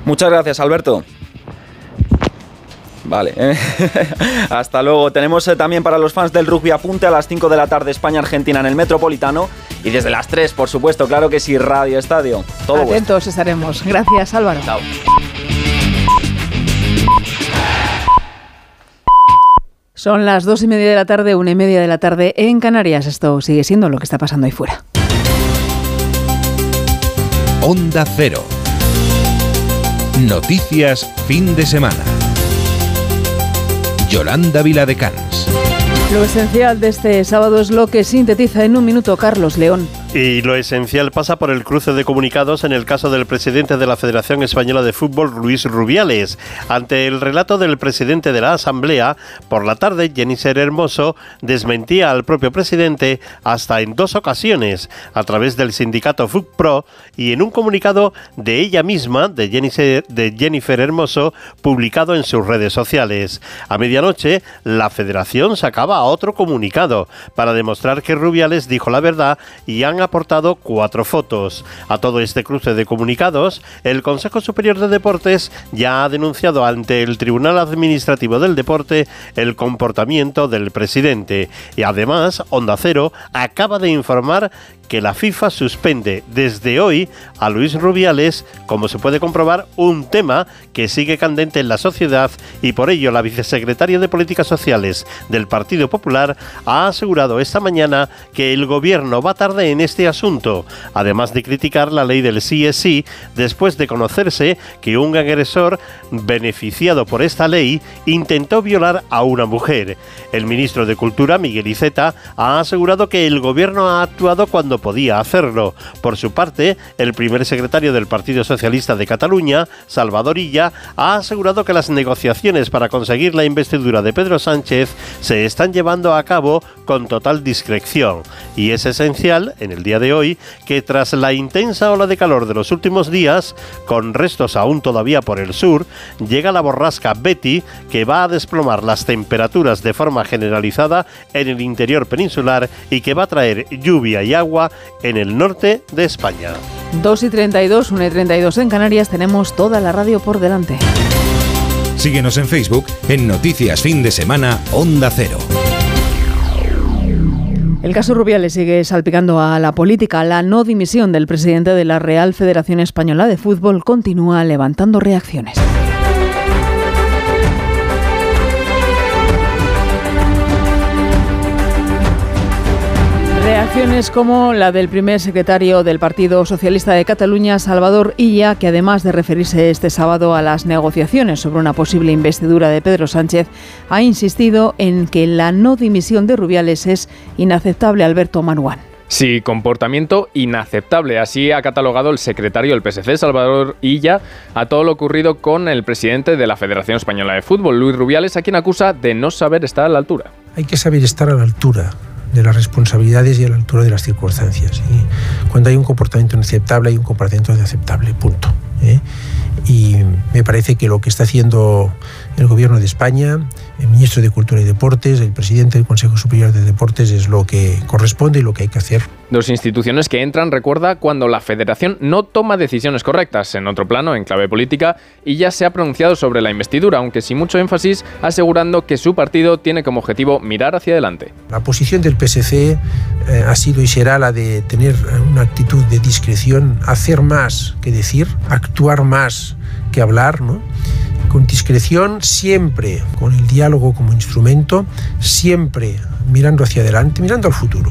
Muchas gracias, Alberto. Vale. [laughs] Hasta luego. Tenemos eh, también para los fans del rugby apunte a las 5 de la tarde España-Argentina en el Metropolitano. Y desde las 3, por supuesto, claro que sí, Radio Estadio. Todo Atentos estaremos. Gracias, Álvaro. Chao. Son las dos y media de la tarde, una y media de la tarde en Canarias. Esto sigue siendo lo que está pasando ahí fuera. Onda Cero. Noticias fin de semana. Yolanda Viladecans. Lo esencial de este sábado es lo que sintetiza en un minuto Carlos León. Y lo esencial pasa por el cruce de comunicados en el caso del presidente de la Federación Española de Fútbol, Luis Rubiales. Ante el relato del presidente de la Asamblea, por la tarde Jennifer Hermoso desmentía al propio presidente hasta en dos ocasiones, a través del sindicato FUCPRO y en un comunicado de ella misma, de Jennifer, de Jennifer Hermoso, publicado en sus redes sociales. A medianoche, la Federación sacaba otro comunicado para demostrar que Rubiales dijo la verdad y han aportado cuatro fotos. A todo este cruce de comunicados, el Consejo Superior de Deportes ya ha denunciado ante el Tribunal Administrativo del Deporte el comportamiento del presidente. Y además, Onda Cero acaba de informar que la FIFA suspende desde hoy a Luis Rubiales, como se puede comprobar, un tema que sigue candente en la sociedad y por ello la vicesecretaria de Políticas Sociales del Partido Popular ha asegurado esta mañana que el gobierno va tarde en este asunto, además de criticar la ley del sí es sí, después de conocerse que un agresor beneficiado por esta ley intentó violar a una mujer. El ministro de Cultura, Miguel Iceta, ha asegurado que el gobierno ha actuado cuando podía hacerlo. Por su parte, el primer secretario del Partido Socialista de Cataluña, Salvador Illa, ha asegurado que las negociaciones para conseguir la investidura de Pedro Sánchez se están llevando a cabo con total discreción. Y es esencial, en el día de hoy, que tras la intensa ola de calor de los últimos días, con restos aún todavía por el sur, llega la borrasca Betty, que va a desplomar las temperaturas de forma generalizada en el interior peninsular y que va a traer lluvia y agua en el norte de España. 2 y 32, 1 y 32 en Canarias, tenemos toda la radio por delante. Síguenos en Facebook en Noticias Fin de Semana Onda Cero. El caso Rubiales sigue salpicando a la política. La no dimisión del presidente de la Real Federación Española de Fútbol continúa levantando reacciones. Reacciones como la del primer secretario del Partido Socialista de Cataluña, Salvador Illa, que además de referirse este sábado a las negociaciones sobre una posible investidura de Pedro Sánchez, ha insistido en que la no dimisión de Rubiales es inaceptable, Alberto Manuán. Sí, comportamiento inaceptable. Así ha catalogado el secretario del PSC, Salvador Illa, a todo lo ocurrido con el presidente de la Federación Española de Fútbol, Luis Rubiales, a quien acusa de no saber estar a la altura. Hay que saber estar a la altura de las responsabilidades y a la altura de las circunstancias. Y cuando hay un comportamiento inaceptable, hay un comportamiento inaceptable, punto. ¿eh? Y me parece que lo que está haciendo el Gobierno de España, el ministro de Cultura y Deportes, el presidente del Consejo Superior de Deportes es lo que corresponde y lo que hay que hacer. Dos instituciones que entran, recuerda, cuando la federación no toma decisiones correctas. En otro plano, en clave política, y ya se ha pronunciado sobre la investidura, aunque sin mucho énfasis, asegurando que su partido tiene como objetivo mirar hacia adelante. La posición del PSC eh, ha sido y será la de tener una actitud de discreción, hacer más que decir, actuar más que hablar, ¿no? Con discreción, siempre con el diálogo como instrumento, siempre mirando hacia adelante, mirando al futuro,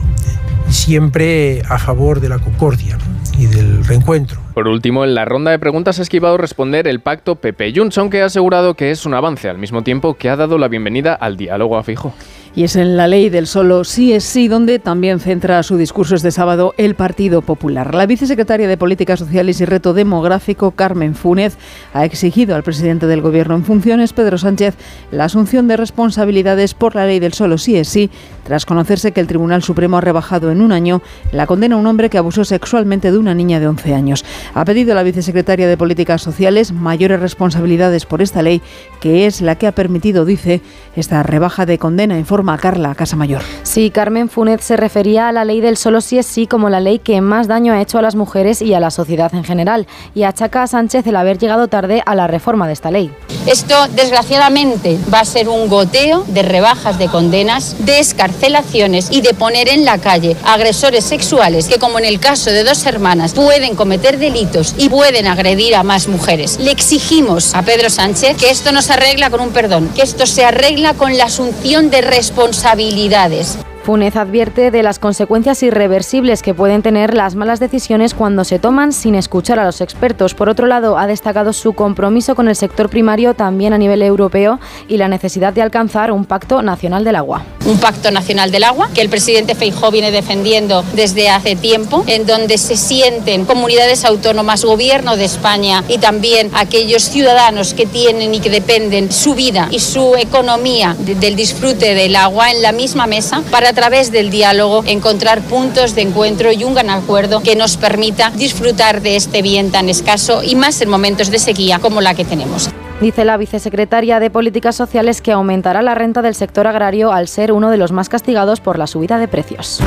y siempre a favor de la concordia y del reencuentro. Por último, en la ronda de preguntas ha esquivado responder el pacto Pepe Johnson, que ha asegurado que es un avance, al mismo tiempo que ha dado la bienvenida al diálogo a Fijo. Y es en la ley del solo sí es sí donde también centra su discurso este sábado el Partido Popular. La vicesecretaria de Políticas Sociales y Reto Demográfico, Carmen Fúnez, ha exigido al presidente del Gobierno en funciones, Pedro Sánchez, la asunción de responsabilidades por la ley del solo sí es sí, tras conocerse que el Tribunal Supremo ha rebajado en un año la condena a un hombre que abusó sexualmente de una niña de 11 años. Ha pedido a la vicesecretaria de Políticas Sociales mayores responsabilidades por esta ley, que es la que ha permitido, dice, esta rebaja de condena, informa Carla Casamayor. Sí, Carmen Funet se refería a la ley del solo sí es sí como la ley que más daño ha hecho a las mujeres y a la sociedad en general, y achaca a Sánchez el haber llegado tarde a la reforma de esta ley. Esto, desgraciadamente, va a ser un goteo de rebajas de condenas, de escarcelaciones y de poner en la calle agresores sexuales que, como en el caso de dos hermanas, pueden cometer delitos y pueden agredir a más mujeres. Le exigimos a Pedro Sánchez que esto no se arregla con un perdón, que esto se arregla con la asunción de responsabilidades. Funes advierte de las consecuencias irreversibles que pueden tener las malas decisiones cuando se toman sin escuchar a los expertos. Por otro lado, ha destacado su compromiso con el sector primario también a nivel europeo y la necesidad de alcanzar un pacto nacional del agua. Un pacto nacional del agua que el presidente Feijóo viene defendiendo desde hace tiempo, en donde se sienten comunidades autónomas, gobierno de España y también aquellos ciudadanos que tienen y que dependen su vida y su economía del disfrute del agua en la misma mesa para a través del diálogo encontrar puntos de encuentro y un gran acuerdo que nos permita disfrutar de este bien tan escaso y más en momentos de sequía como la que tenemos. Dice la vicesecretaria de Políticas Sociales que aumentará la renta del sector agrario al ser uno de los más castigados por la subida de precios.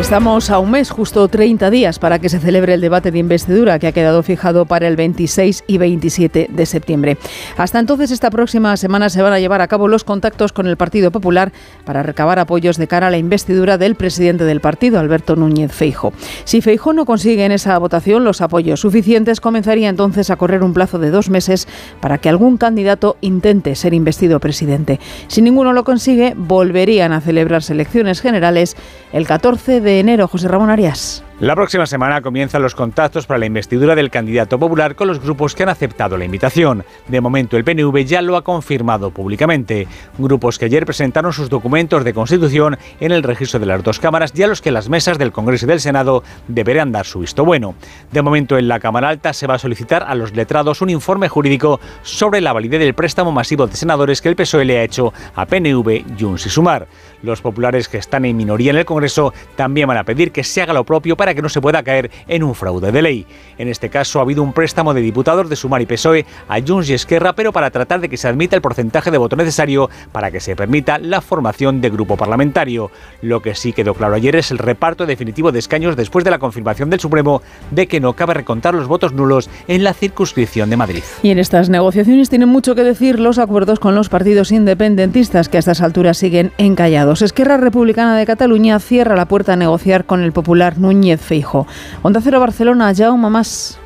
Estamos a un mes, justo 30 días, para que se celebre el debate de investidura que ha quedado fijado para el 26 y 27 de septiembre. Hasta entonces, esta próxima semana se van a llevar a cabo los contactos con el Partido Popular para recabar apoyos de cara a la investidura del presidente del partido, Alberto Núñez Feijo. Si Feijo no consigue en esa votación los apoyos suficientes, comenzaría entonces a correr un plazo de dos meses para que algún candidato intente ser investido presidente. Si ninguno lo consigue, volverían a celebrarse elecciones generales el 14 de enero. José Ramón Arias. La próxima semana comienzan los contactos para la investidura del candidato popular con los grupos que han aceptado la invitación. De momento el PNV ya lo ha confirmado públicamente. Grupos que ayer presentaron sus documentos de constitución en el registro de las dos cámaras y a los que las mesas del Congreso y del Senado deberán dar su visto bueno. De momento en la Cámara Alta se va a solicitar a los letrados un informe jurídico sobre la validez del préstamo masivo de senadores que el PSOE le ha hecho a PNV, Junts y Sumar. Los populares que están en minoría en el Congreso también van a pedir que se haga lo propio para que no se pueda caer en un fraude de ley. En este caso ha habido un préstamo de diputados de Sumar y PSOE a Junts y Esquerra, pero para tratar de que se admita el porcentaje de voto necesario para que se permita la formación de grupo parlamentario. Lo que sí quedó claro ayer es el reparto definitivo de escaños después de la confirmación del Supremo de que no cabe recontar los votos nulos en la circunscripción de Madrid. Y en estas negociaciones tienen mucho que decir los acuerdos con los partidos independentistas que a estas alturas siguen encallados. Esquerra Republicana de Cataluña cierra la puerta a negociar con el popular Núñez Feijo.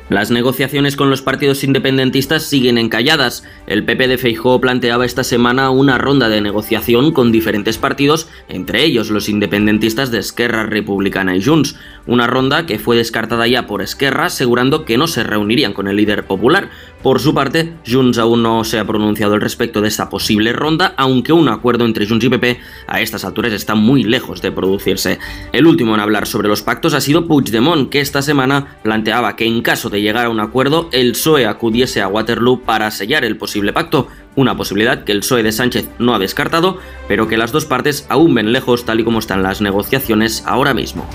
Las negociaciones con los partidos independentistas siguen encalladas. El PP de Feijóo planteaba esta semana una ronda de negociación con diferentes partidos, entre ellos los independentistas de Esquerra Republicana y Junts. Una ronda que fue descartada ya por Esquerra, asegurando que no se reunirían con el líder popular. Por su parte, Junts aún no se ha pronunciado al respecto de esta posible ronda, aunque un acuerdo entre Junts y PP a estas alturas está muy lejos de producirse. El último en hablar sobre los pactos ha sido Puigdemont, que esta semana planteaba que en caso de llegar a un acuerdo, el PSOE acudiese a Waterloo para sellar el posible pacto, una posibilidad que el PSOE de Sánchez no ha descartado, pero que las dos partes aún ven lejos tal y como están las negociaciones ahora mismo.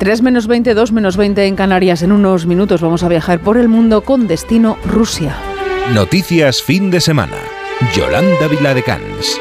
3 menos 20, 2 menos 20 en Canarias. En unos minutos vamos a viajar por el mundo con destino Rusia. Noticias fin de semana. Yolanda Viladecans.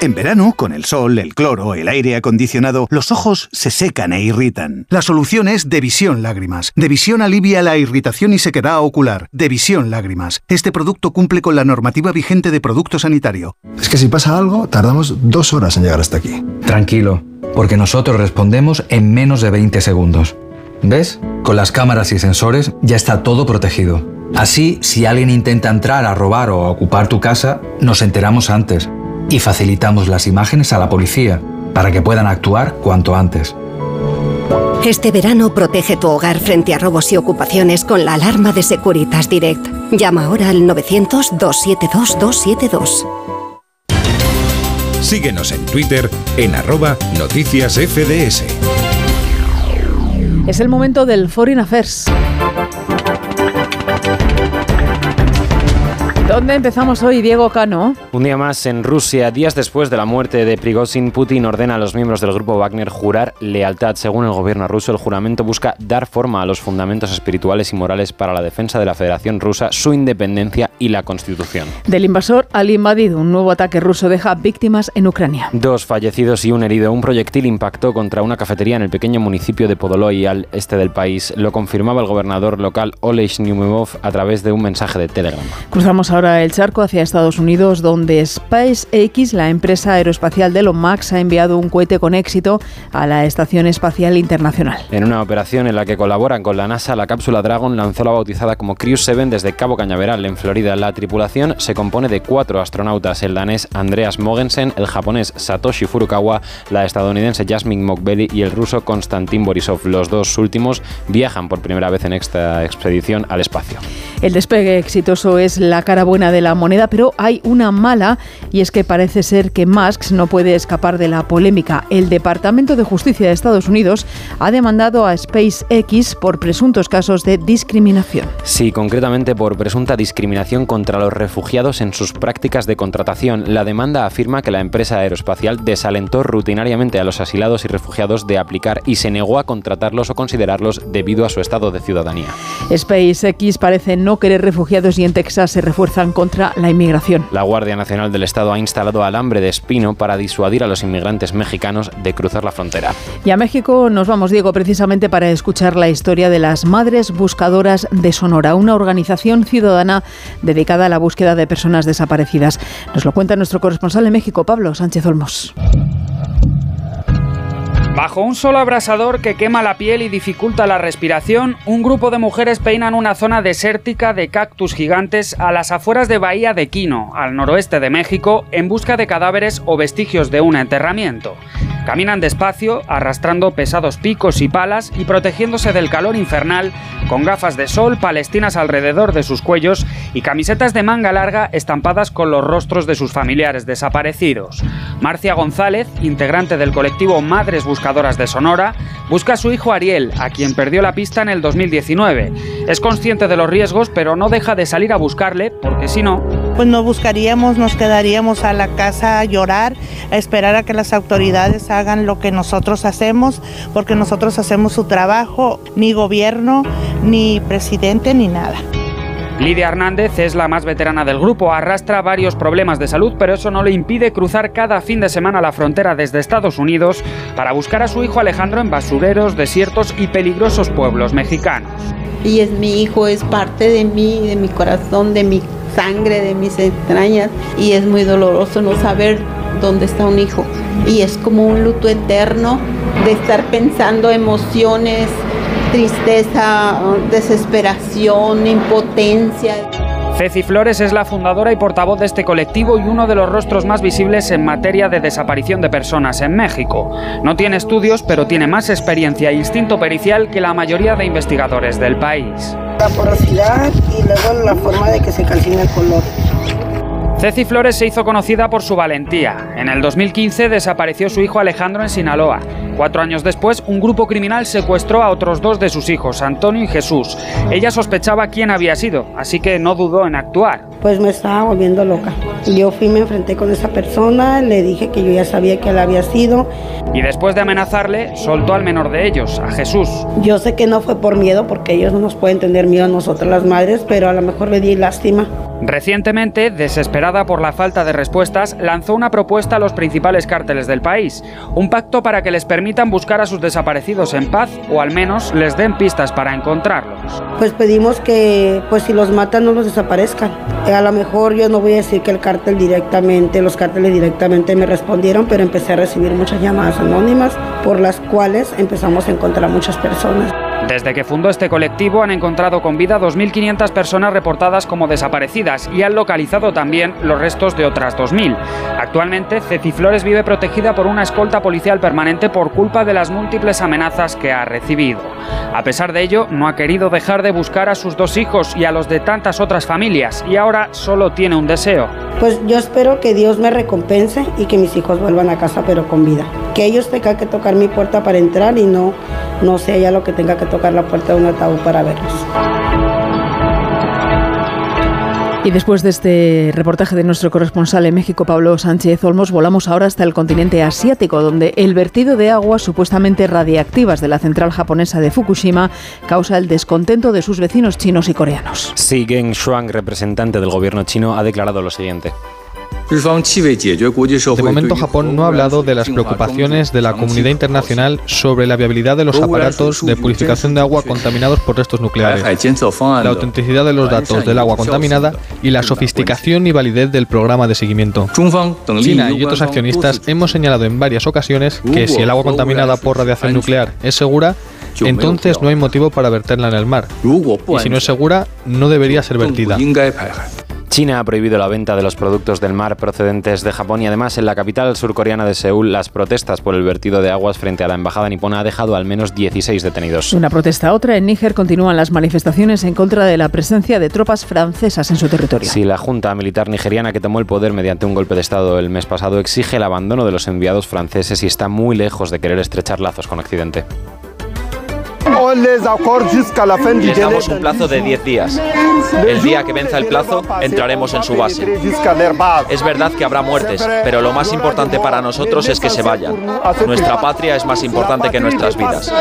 En verano, con el sol, el cloro, el aire acondicionado, los ojos se secan e irritan. La solución es Devisión Lágrimas. Devisión alivia la irritación y sequedad ocular. Devisión Lágrimas. Este producto cumple con la normativa vigente de producto sanitario. Es que si pasa algo, tardamos dos horas en llegar hasta aquí. Tranquilo, porque nosotros respondemos en menos de 20 segundos. ¿Ves? Con las cámaras y sensores ya está todo protegido. Así, si alguien intenta entrar a robar o a ocupar tu casa, nos enteramos antes y facilitamos las imágenes a la policía para que puedan actuar cuanto antes. Este verano protege tu hogar frente a robos y ocupaciones con la alarma de Securitas Direct. Llama ahora al 900-272-272. Síguenos en Twitter en arroba noticias FDS. Es el momento del Foreign Affairs. ¿Dónde empezamos hoy, Diego Cano? Un día más en Rusia, días después de la muerte de Prigozhin, Putin ordena a los miembros del grupo Wagner jurar lealtad. Según el gobierno ruso, el juramento busca dar forma a los fundamentos espirituales y morales para la defensa de la Federación Rusa, su independencia y la Constitución. Del invasor al invadido, un nuevo ataque ruso deja víctimas en Ucrania. Dos fallecidos y un herido. Un proyectil impactó contra una cafetería en el pequeño municipio de Podoloy, al este del país. Lo confirmaba el gobernador local Olej Shnyumov a través de un mensaje de Telegram. Cruzamos ahora el charco hacia Estados Unidos, donde SpaceX, la empresa aeroespacial de Elon Musk, ha enviado un cohete con éxito a la Estación Espacial Internacional. En una operación en la que colaboran con la NASA, la cápsula Dragon lanzó la bautizada como Crew 7 desde Cabo Cañaveral, en Florida. La tripulación se compone de cuatro astronautas, el danés Andreas Mogensen, el japonés Satoshi Furukawa, la estadounidense Jasmine Mokbeli y el ruso Konstantin Borisov. Los dos últimos viajan por primera vez en esta expedición al espacio. El despegue exitoso es la cara buena de la moneda, pero hay una mala y es que parece ser que Musk no puede escapar de la polémica. El Departamento de Justicia de Estados Unidos ha demandado a SpaceX por presuntos casos de discriminación. Sí, concretamente por presunta discriminación contra los refugiados en sus prácticas de contratación. La demanda afirma que la empresa aeroespacial desalentó rutinariamente a los asilados y refugiados de aplicar y se negó a contratarlos o considerarlos debido a su estado de ciudadanía. SpaceX parece no querer refugiados y en Texas se contra la inmigración. La Guardia Nacional del Estado ha instalado alambre de espino para disuadir a los inmigrantes mexicanos de cruzar la frontera. Y a México nos vamos, Diego, precisamente para escuchar la historia de las Madres Buscadoras de Sonora, una organización ciudadana dedicada a la búsqueda de personas desaparecidas. Nos lo cuenta nuestro corresponsal en México, Pablo Sánchez Olmos. Bajo un solo abrasador que quema la piel y dificulta la respiración, un grupo de mujeres peinan una zona desértica de cactus gigantes a las afueras de Bahía de Quino, al noroeste de México, en busca de cadáveres o vestigios de un enterramiento. Caminan despacio, arrastrando pesados picos y palas y protegiéndose del calor infernal, con gafas de sol palestinas alrededor de sus cuellos y camisetas de manga larga estampadas con los rostros de sus familiares desaparecidos. Marcia González, integrante del colectivo Madres Buscadoras de Sonora, busca a su hijo Ariel, a quien perdió la pista en el 2019. Es consciente de los riesgos, pero no deja de salir a buscarle, porque si no... Pues no buscaríamos, nos quedaríamos a la casa a llorar, a esperar a que las autoridades hagan lo que nosotros hacemos, porque nosotros hacemos su trabajo, ni gobierno, ni presidente, ni nada. Lidia Hernández es la más veterana del grupo, arrastra varios problemas de salud, pero eso no le impide cruzar cada fin de semana la frontera desde Estados Unidos para buscar a su hijo Alejandro en basureros, desiertos y peligrosos pueblos mexicanos. Y es mi hijo, es parte de mí, de mi corazón, de mi sangre, de mis entrañas, y es muy doloroso no saber dónde está un hijo. Y es como un luto eterno de estar pensando emociones, tristeza, desesperación, impotencia. Ceci Flores es la fundadora y portavoz de este colectivo y uno de los rostros más visibles en materia de desaparición de personas en México. No tiene estudios, pero tiene más experiencia e instinto pericial que la mayoría de investigadores del país. La porosidad y luego la forma de que se calcine el color. Ceci Flores se hizo conocida por su valentía. En el 2015 desapareció su hijo Alejandro en Sinaloa. Cuatro años después, un grupo criminal secuestró a otros dos de sus hijos, Antonio y Jesús. Ella sospechaba quién había sido, así que no dudó en actuar. Pues me estaba volviendo loca. Yo fui, me enfrenté con esa persona, le dije que yo ya sabía que él había sido. Y después de amenazarle, soltó al menor de ellos, a Jesús. Yo sé que no fue por miedo, porque ellos no nos pueden tener miedo a nosotras las madres, pero a lo mejor le di lástima. Recientemente, desesperada por la falta de respuestas, lanzó una propuesta a los principales cárteles del país, un pacto para que les permitan buscar a sus desaparecidos en paz o al menos les den pistas para encontrarlos. Pues pedimos que, pues si los matan no los desaparezcan. A lo mejor yo no voy a decir que el cártel directamente, los cárteles directamente me respondieron, pero empecé a recibir muchas llamadas anónimas por las cuales empezamos a encontrar muchas personas. Desde que fundó este colectivo han encontrado con vida 2.500 personas reportadas como desaparecidas y han localizado también los restos de otras 2.000. Actualmente, Ceciflores vive protegida por una escolta policial permanente por culpa de las múltiples amenazas que ha recibido. A pesar de ello, no ha querido dejar de buscar a sus dos hijos y a los de tantas otras familias y ahora solo tiene un deseo. Pues yo espero que Dios me recompense y que mis hijos vuelvan a casa pero con vida. Que ellos tengan que tocar mi puerta para entrar y no, no sea ella lo que tenga que tocar la puerta de un ataúd para verlos. Y después de este reportaje de nuestro corresponsal en México, Pablo Sánchez Olmos, volamos ahora hasta el continente asiático, donde el vertido de aguas supuestamente radiactivas de la central japonesa de Fukushima causa el descontento de sus vecinos chinos y coreanos. Si Geng Shuang, representante del gobierno chino, ha declarado lo siguiente. De momento, Japón no ha hablado de las preocupaciones de la comunidad internacional sobre la viabilidad de los aparatos de purificación de agua contaminados por restos nucleares, la autenticidad de los datos del agua contaminada y la sofisticación y validez del programa de seguimiento. China y otros accionistas hemos señalado en varias ocasiones que si el agua contaminada por radiación nuclear es segura, entonces no hay motivo para verterla en el mar. Y si no es segura, no debería ser vertida. China ha prohibido la venta de los productos del mar procedentes de Japón y además en la capital surcoreana de Seúl las protestas por el vertido de aguas frente a la embajada nipona ha dejado al menos 16 detenidos. Una protesta a otra en Níger continúan las manifestaciones en contra de la presencia de tropas francesas en su territorio. Sí, la junta militar nigeriana que tomó el poder mediante un golpe de estado el mes pasado exige el abandono de los enviados franceses y está muy lejos de querer estrechar lazos con Occidente. Les damos un plazo de 10 días. El día que venza el plazo, entraremos en su base. Es verdad que habrá muertes, pero lo más importante para nosotros es que se vayan. Nuestra patria es más importante que nuestras vidas.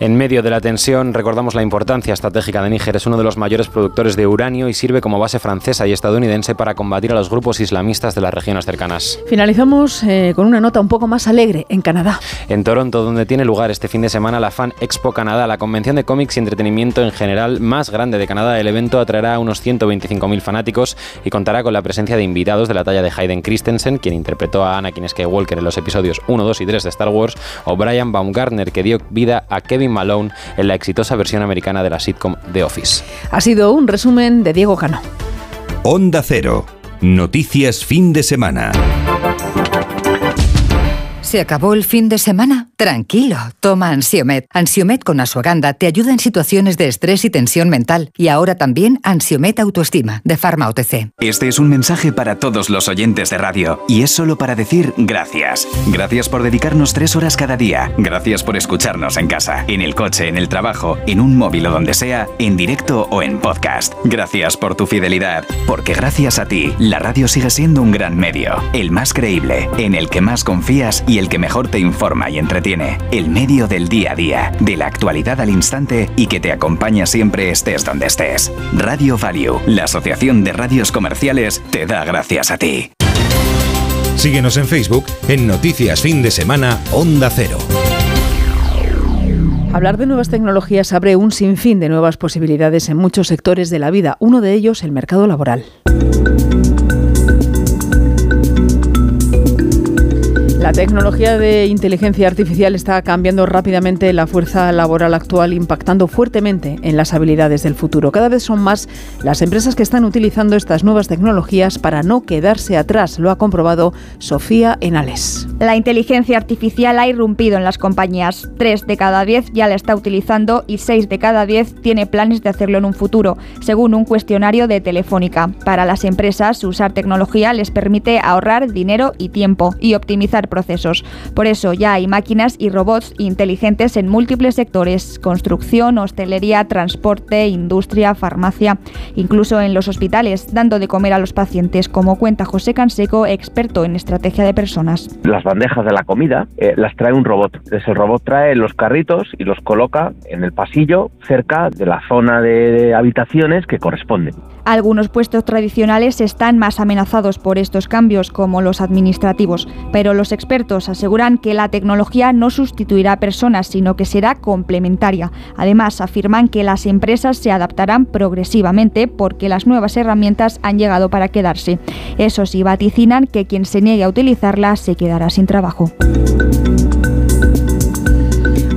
En medio de la tensión, recordamos la importancia estratégica de Níger. Es uno de los mayores productores de uranio y sirve como base francesa y estadounidense para combatir a los grupos islamistas de las regiones cercanas. Finalizamos eh, con una nota un poco más alegre en Canadá. En Toronto, donde tiene lugar este fin de semana la Fan Expo Canadá, la convención de cómics y entretenimiento en general más grande de Canadá. El evento atraerá a unos 125.000 fanáticos y contará con la presencia de invitados de la talla de Hayden Christensen, quien interpretó a Anakin Skywalker en los episodios 1, 2 y 3 de Star Wars, o Brian Baumgartner, que dio vida a Kevin Malone en la exitosa versión americana de la sitcom The Office. Ha sido un resumen de Diego Cano. Onda Cero. Noticias fin de semana. ¿Se acabó el fin de semana? Tranquilo, toma Ansiomet. Ansiomet con Asuaganda te ayuda en situaciones de estrés y tensión mental. Y ahora también Ansiomet Autoestima, de Pharma OTC. Este es un mensaje para todos los oyentes de radio. Y es solo para decir gracias. Gracias por dedicarnos tres horas cada día. Gracias por escucharnos en casa, en el coche, en el trabajo, en un móvil o donde sea, en directo o en podcast. Gracias por tu fidelidad. Porque gracias a ti, la radio sigue siendo un gran medio. El más creíble, en el que más confías y el que mejor te informa y entretiene. El medio del día a día, de la actualidad al instante y que te acompaña siempre estés donde estés. Radio Value, la Asociación de Radios Comerciales, te da gracias a ti. Síguenos en Facebook en Noticias Fin de Semana Onda Cero. Hablar de nuevas tecnologías abre un sinfín de nuevas posibilidades en muchos sectores de la vida, uno de ellos el mercado laboral. La tecnología de inteligencia artificial está cambiando rápidamente la fuerza laboral actual, impactando fuertemente en las habilidades del futuro. Cada vez son más las empresas que están utilizando estas nuevas tecnologías para no quedarse atrás, lo ha comprobado Sofía Enales. La inteligencia artificial ha irrumpido en las compañías. Tres de cada diez ya la está utilizando y seis de cada diez tiene planes de hacerlo en un futuro, según un cuestionario de Telefónica. Para las empresas, usar tecnología les permite ahorrar dinero y tiempo y optimizar procesos. Por eso ya hay máquinas y robots inteligentes en múltiples sectores, construcción, hostelería, transporte, industria, farmacia, incluso en los hospitales, dando de comer a los pacientes, como cuenta José Canseco, experto en estrategia de personas. Las bandejas de la comida eh, las trae un robot. Ese robot trae los carritos y los coloca en el pasillo cerca de la zona de habitaciones que corresponden. Algunos puestos tradicionales están más amenazados por estos cambios, como los administrativos, pero los expertos aseguran que la tecnología no sustituirá a personas, sino que será complementaria. Además, afirman que las empresas se adaptarán progresivamente porque las nuevas herramientas han llegado para quedarse. Eso sí, vaticinan que quien se niegue a utilizarlas se quedará sin trabajo.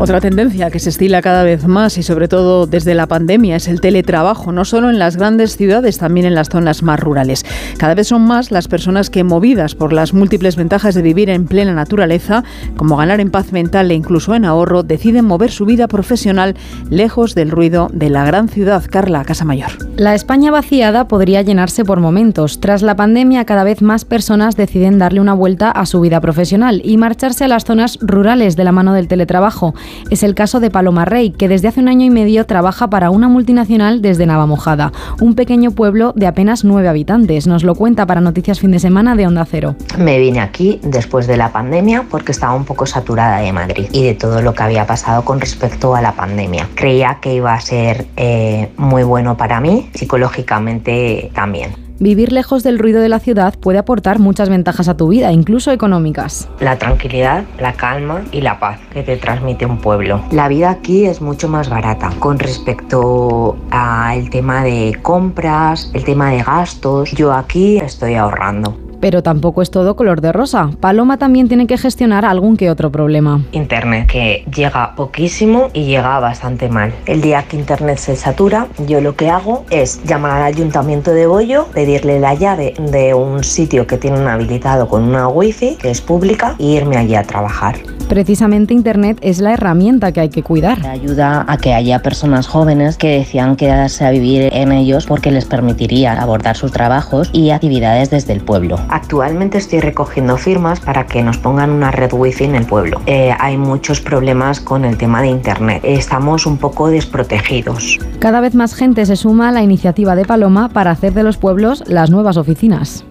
Otra tendencia que se estila cada vez más y sobre todo desde la pandemia es el teletrabajo, no solo en las grandes ciudades, también en las zonas más rurales. Cada vez son más las personas que, movidas por las múltiples ventajas de vivir en plena naturaleza, como ganar en paz mental e incluso en ahorro, deciden mover su vida profesional lejos del ruido de la gran ciudad. Carla Casamayor. La España vaciada podría llenarse por momentos. Tras la pandemia, cada vez más personas deciden darle una vuelta a su vida profesional y marcharse a las zonas rurales de la mano del teletrabajo. Es el caso de Paloma Rey, que desde hace un año y medio trabaja para una multinacional desde Navamojada, un pequeño pueblo de apenas nueve habitantes. Nos lo cuenta para Noticias Fin de Semana de Onda Cero. Me vine aquí después de la pandemia porque estaba un poco saturada de Madrid y de todo lo que había pasado con respecto a la pandemia. Creía que iba a ser eh, muy bueno para mí, psicológicamente también. Vivir lejos del ruido de la ciudad puede aportar muchas ventajas a tu vida, incluso económicas. La tranquilidad, la calma y la paz que te transmite un pueblo. La vida aquí es mucho más barata con respecto al tema de compras, el tema de gastos. Yo aquí estoy ahorrando. Pero tampoco es todo color de rosa. Paloma también tiene que gestionar algún que otro problema. Internet, que llega poquísimo y llega bastante mal. El día que Internet se satura, yo lo que hago es llamar al ayuntamiento de Bollo, pedirle la llave de un sitio que tienen habilitado con una wifi, que es pública, e irme allí a trabajar. Precisamente Internet es la herramienta que hay que cuidar. Ayuda a que haya personas jóvenes que decían quedarse a vivir en ellos porque les permitiría abordar sus trabajos y actividades desde el pueblo. Actualmente estoy recogiendo firmas para que nos pongan una red wifi en el pueblo. Eh, hay muchos problemas con el tema de Internet. Estamos un poco desprotegidos. Cada vez más gente se suma a la iniciativa de Paloma para hacer de los pueblos las nuevas oficinas.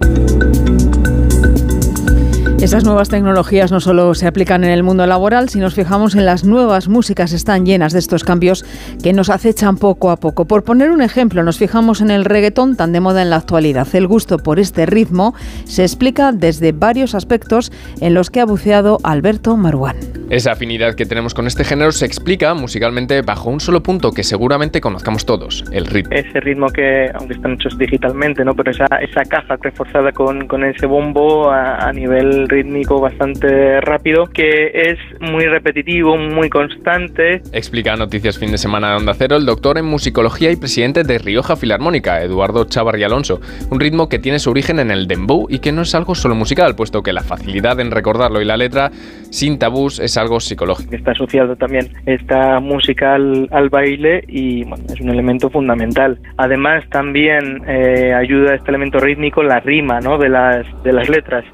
Esas nuevas tecnologías no solo se aplican en el mundo laboral, si nos fijamos en las nuevas músicas están llenas de estos cambios que nos acechan poco a poco. Por poner un ejemplo, nos fijamos en el reggaetón tan de moda en la actualidad. El gusto por este ritmo se explica desde varios aspectos en los que ha buceado Alberto Maruán. Esa afinidad que tenemos con este género se explica musicalmente bajo un solo punto que seguramente conozcamos todos, el ritmo. Ese ritmo que, aunque están hechos digitalmente, ¿no? pero esa, esa caja reforzada con, con ese bombo a, a nivel rítmico bastante rápido, que es muy repetitivo, muy constante. Explica Noticias Fin de Semana de Onda Cero el doctor en musicología y presidente de Rioja Filarmónica, Eduardo Chavarri Alonso. Un ritmo que tiene su origen en el dembow y que no es algo solo musical, puesto que la facilidad en recordarlo y la letra, sin tabús, es algo psicológico. Está asociado también esta música al, al baile y bueno, es un elemento fundamental. Además, también eh, ayuda este elemento rítmico la rima ¿no? de, las, de las letras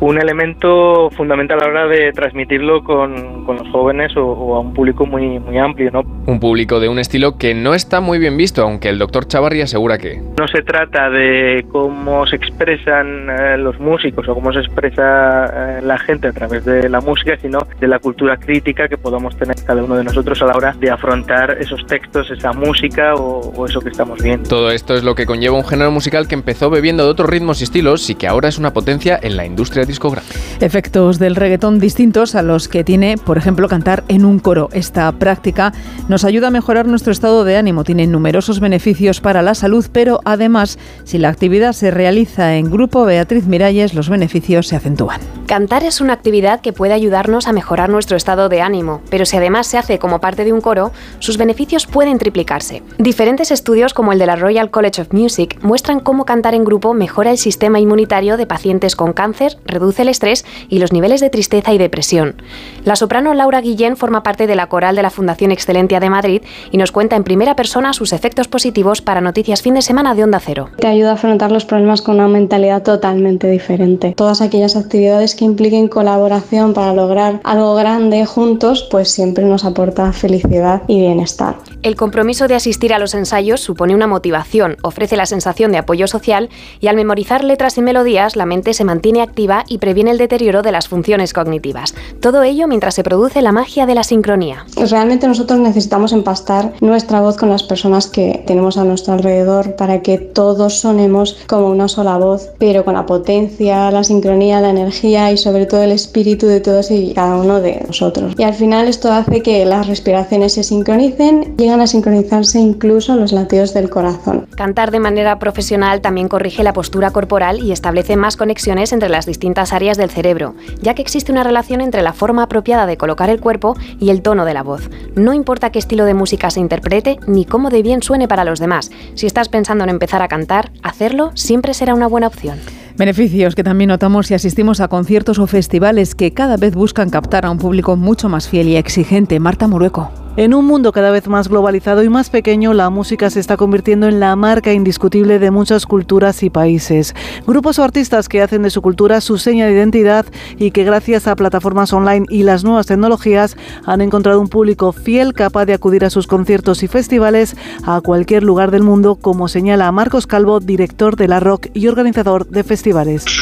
un elemento fundamental a la hora de transmitirlo con, con los jóvenes o, o, a un público muy, muy amplio. ¿no? Un público de un estilo que no está muy bien visto, aunque el doctor Chavarri asegura que... No se trata de cómo se expresan eh, los músicos o cómo se expresa eh, la gente a través de la música, sino de la cultura crítica que podamos tener cada uno de nosotros a la hora de afrontar esos textos, esa música o, o eso que estamos viendo. Todo esto es lo que conlleva un género musical que empezó bebiendo de otros ritmos y estilos y que ahora es una potencia en la industria discográfica. Efectos del reggaetón distintos a los que tiene, por ejemplo, cantar en un coro. Esta práctica nos ayuda a mejorar nuestro estado de ánimo, tiene numerosos beneficios para la salud, pero además, si la actividad se realiza en grupo, Beatriz Miralles, los beneficios se acentúan. Cantar es una actividad que puede ayudarnos a mejorar nuestro estado de ánimo, pero si además se hace como parte de un coro, sus beneficios pueden triplicarse. Diferentes estudios, como el de la Royal College of Music, muestran cómo cantar en grupo mejora el sistema inmunitario de pacientes con cáncer, reduce el estrés y los niveles de tristeza y depresión. La soprano Laura Guillén forma parte de la coral de la Fundación Excelentia de Madrid y nos cuenta en primera persona sus efectos positivos para Noticias Fin de Semana de Onda Cero. Te ayuda a afrontar los problemas con una mentalidad totalmente diferente. Todas aquellas actividades que impliquen colaboración para lograr algo grande juntos, pues siempre nos aporta felicidad y bienestar. El compromiso de asistir a los ensayos supone una motivación, ofrece la sensación de apoyo social y al memorizar letras y melodías la mente se mantiene activa y previene el deterioro de las funciones cognitivas. Todo ello mientras se produce la magia de la sincronía. Realmente nosotros necesitamos empastar nuestra voz con las personas que tenemos a nuestro alrededor para que todos sonemos como una sola voz, pero con la potencia, la sincronía, la energía y sobre todo el espíritu de todos y cada uno de nosotros. Y al final esto hace que las respiraciones se sincronicen, llegan a sincronizarse incluso los latidos del corazón. Cantar de manera profesional también corrige la postura corporal y establece más conexiones entre las distintas distintas áreas del cerebro, ya que existe una relación entre la forma apropiada de colocar el cuerpo y el tono de la voz. No importa qué estilo de música se interprete ni cómo de bien suene para los demás, si estás pensando en empezar a cantar, hacerlo siempre será una buena opción. Beneficios que también notamos si asistimos a conciertos o festivales que cada vez buscan captar a un público mucho más fiel y exigente. Marta Morueco. En un mundo cada vez más globalizado y más pequeño, la música se está convirtiendo en la marca indiscutible de muchas culturas y países. Grupos o artistas que hacen de su cultura su seña de identidad y que gracias a plataformas online y las nuevas tecnologías han encontrado un público fiel capaz de acudir a sus conciertos y festivales a cualquier lugar del mundo, como señala Marcos Calvo, director de la Rock y organizador de festivales. Pues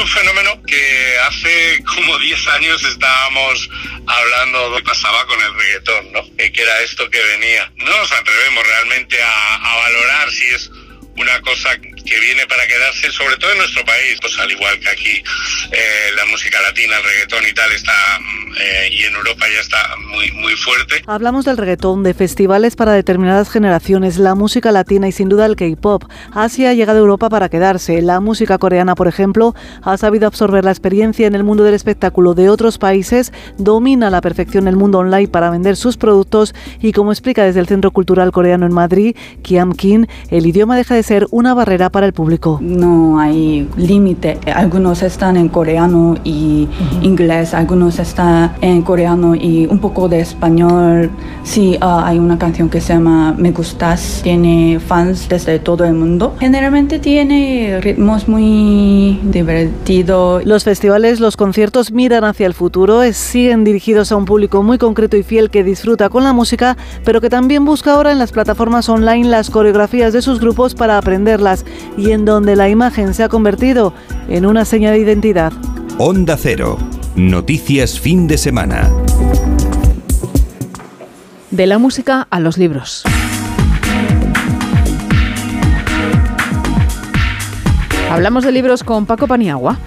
un fenómeno que hace como 10 años estábamos hablando de que pasaba con el reggaetón, ¿no? que era esto que venía. No nos atrevemos realmente a, valorar si es una cosa que viene para quedarse, sobre todo en nuestro país, pues al igual que aquí eh, la música latina, el reggaetón y tal está, eh, y en Europa ya está muy, muy fuerte. Hablamos del reggaetón, de festivales para determinadas generaciones, la música latina y sin duda el K-pop. Asia ha llegado a Europa para quedarse. La música coreana, por ejemplo, ha sabido absorber la experiencia en el mundo del espectáculo de otros países, domina a la perfección el mundo online para vender sus productos y como explica desde el Centro Cultural Coreano en Madrid, Kiam Kim, el idioma deja de ser una barrera para el público. No hay límite. Algunos están en coreano y inglés, algunos están en coreano y un poco de español. Sí, ah, hay una canción que se llama Me Gustas, tiene fans desde todo el mundo. Generalmente tiene ritmos muy divertidos. Los festivales, los conciertos miran hacia el futuro, siguen dirigidos a un público muy concreto y fiel que disfruta con la música, pero que también busca ahora en las plataformas online las coreografías de sus grupos para aprenderlas y en donde la imagen se ha convertido en una seña de identidad. Onda Cero. Noticias fin de semana. De la música a los libros. Hablamos de libros con Paco Paniagua.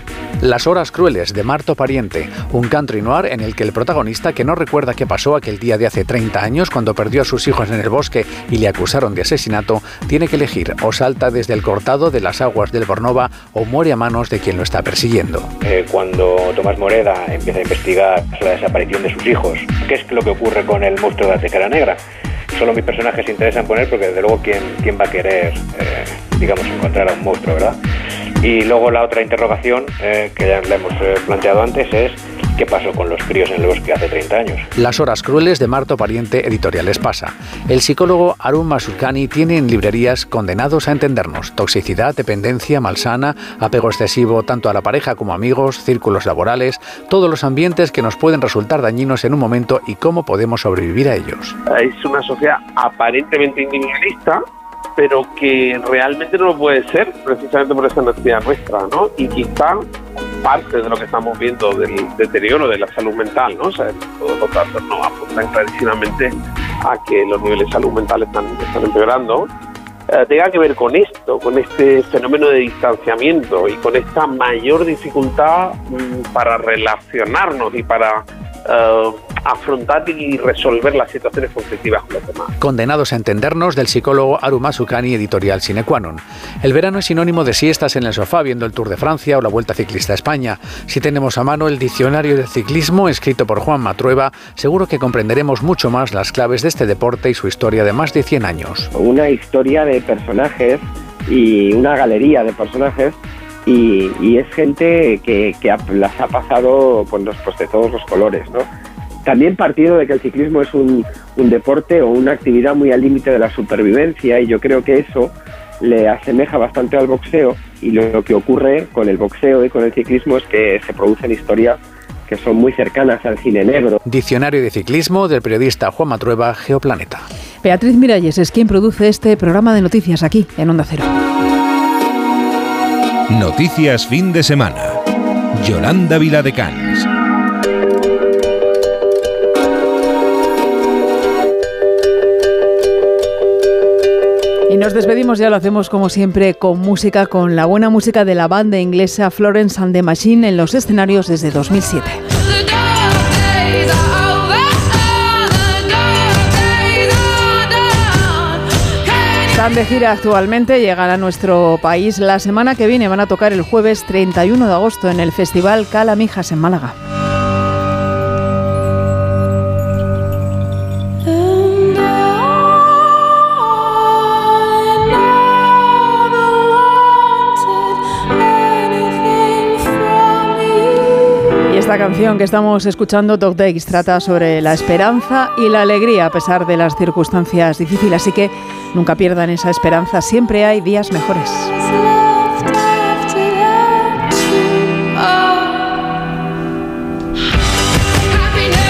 Las horas crueles de Marto Pariente, un country noir en el que el protagonista, que no recuerda qué pasó aquel día de hace 30 años cuando perdió a sus hijos en el bosque y le acusaron de asesinato, tiene que elegir o salta desde el cortado de las aguas del Bornova o muere a manos de quien lo está persiguiendo. Eh, cuando Tomás Moreda empieza a investigar la desaparición de sus hijos, ¿qué es lo que ocurre con el monstruo de la tecara negra? Solo mis personajes se interesan poner porque desde luego quién, quién va a querer, eh, digamos, encontrar a un monstruo, ¿verdad? Y luego la otra interrogación, eh, que ya le hemos eh, planteado antes, es qué pasó con los críos en el bosque hace 30 años. Las horas crueles de Marto Pariente Editoriales Pasa. El psicólogo Arun Masurkani tiene en librerías condenados a entendernos. Toxicidad, dependencia, malsana, apego excesivo tanto a la pareja como amigos, círculos laborales, todos los ambientes que nos pueden resultar dañinos en un momento y cómo podemos sobrevivir a ellos. Es una sociedad aparentemente individualista pero que realmente no lo puede ser precisamente por esa necesidad nuestra, ¿no? Y quizá parte de lo que estamos viendo del deterioro de la salud mental, ¿no? O sea, todos los datos no apuntan clarísimamente a que los niveles de salud mental están, están empeorando, eh, tenga que ver con esto, con este fenómeno de distanciamiento y con esta mayor dificultad mm, para relacionarnos y para uh, afrontar y resolver las situaciones conflictivas con los demás. Condenados a entendernos del psicólogo Aruma Sukani, editorial Sine Qua non. El verano es sinónimo de siestas en el sofá viendo el Tour de Francia o la Vuelta Ciclista a España. Si tenemos a mano el diccionario del ciclismo escrito por Juan Matrueva, seguro que comprenderemos mucho más las claves de este deporte y su historia de más de 100 años. Una historia de personajes y una galería de personajes y, es gente que, las ha pasado pues, pues, de todos los colores, ¿no? También partido de que el ciclismo es un, deporte o una actividad muy al límite de la supervivencia y yo creo que eso le asemeja bastante al boxeo y lo que ocurre con el boxeo y con el ciclismo es que se producen historias que son muy cercanas al cine negro. Diccionario de ciclismo del periodista Juan Matrueva, Geoplaneta. Beatriz Miralles es quien produce este programa de noticias aquí en Onda Cero. Noticias fin de semana. Yolanda Viladecans. Nos despedimos, ya lo hacemos como siempre con música, con la buena música de la banda inglesa Florence and the Machine en los escenarios desde 2007. Están de gira actualmente, llegan a nuestro país la semana que viene, van a tocar el jueves 31 de agosto en el Festival Calamijas en Málaga. Esta canción que estamos escuchando, Dog Days, trata sobre la esperanza y la alegría a pesar de las circunstancias difíciles. Así que nunca pierdan esa esperanza, siempre hay días mejores.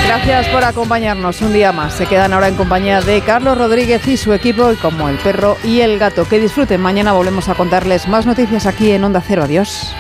Gracias por acompañarnos un día más. Se quedan ahora en compañía de Carlos Rodríguez y su equipo, como el perro y el gato. Que disfruten. Mañana volvemos a contarles más noticias aquí en Onda Cero. Adiós.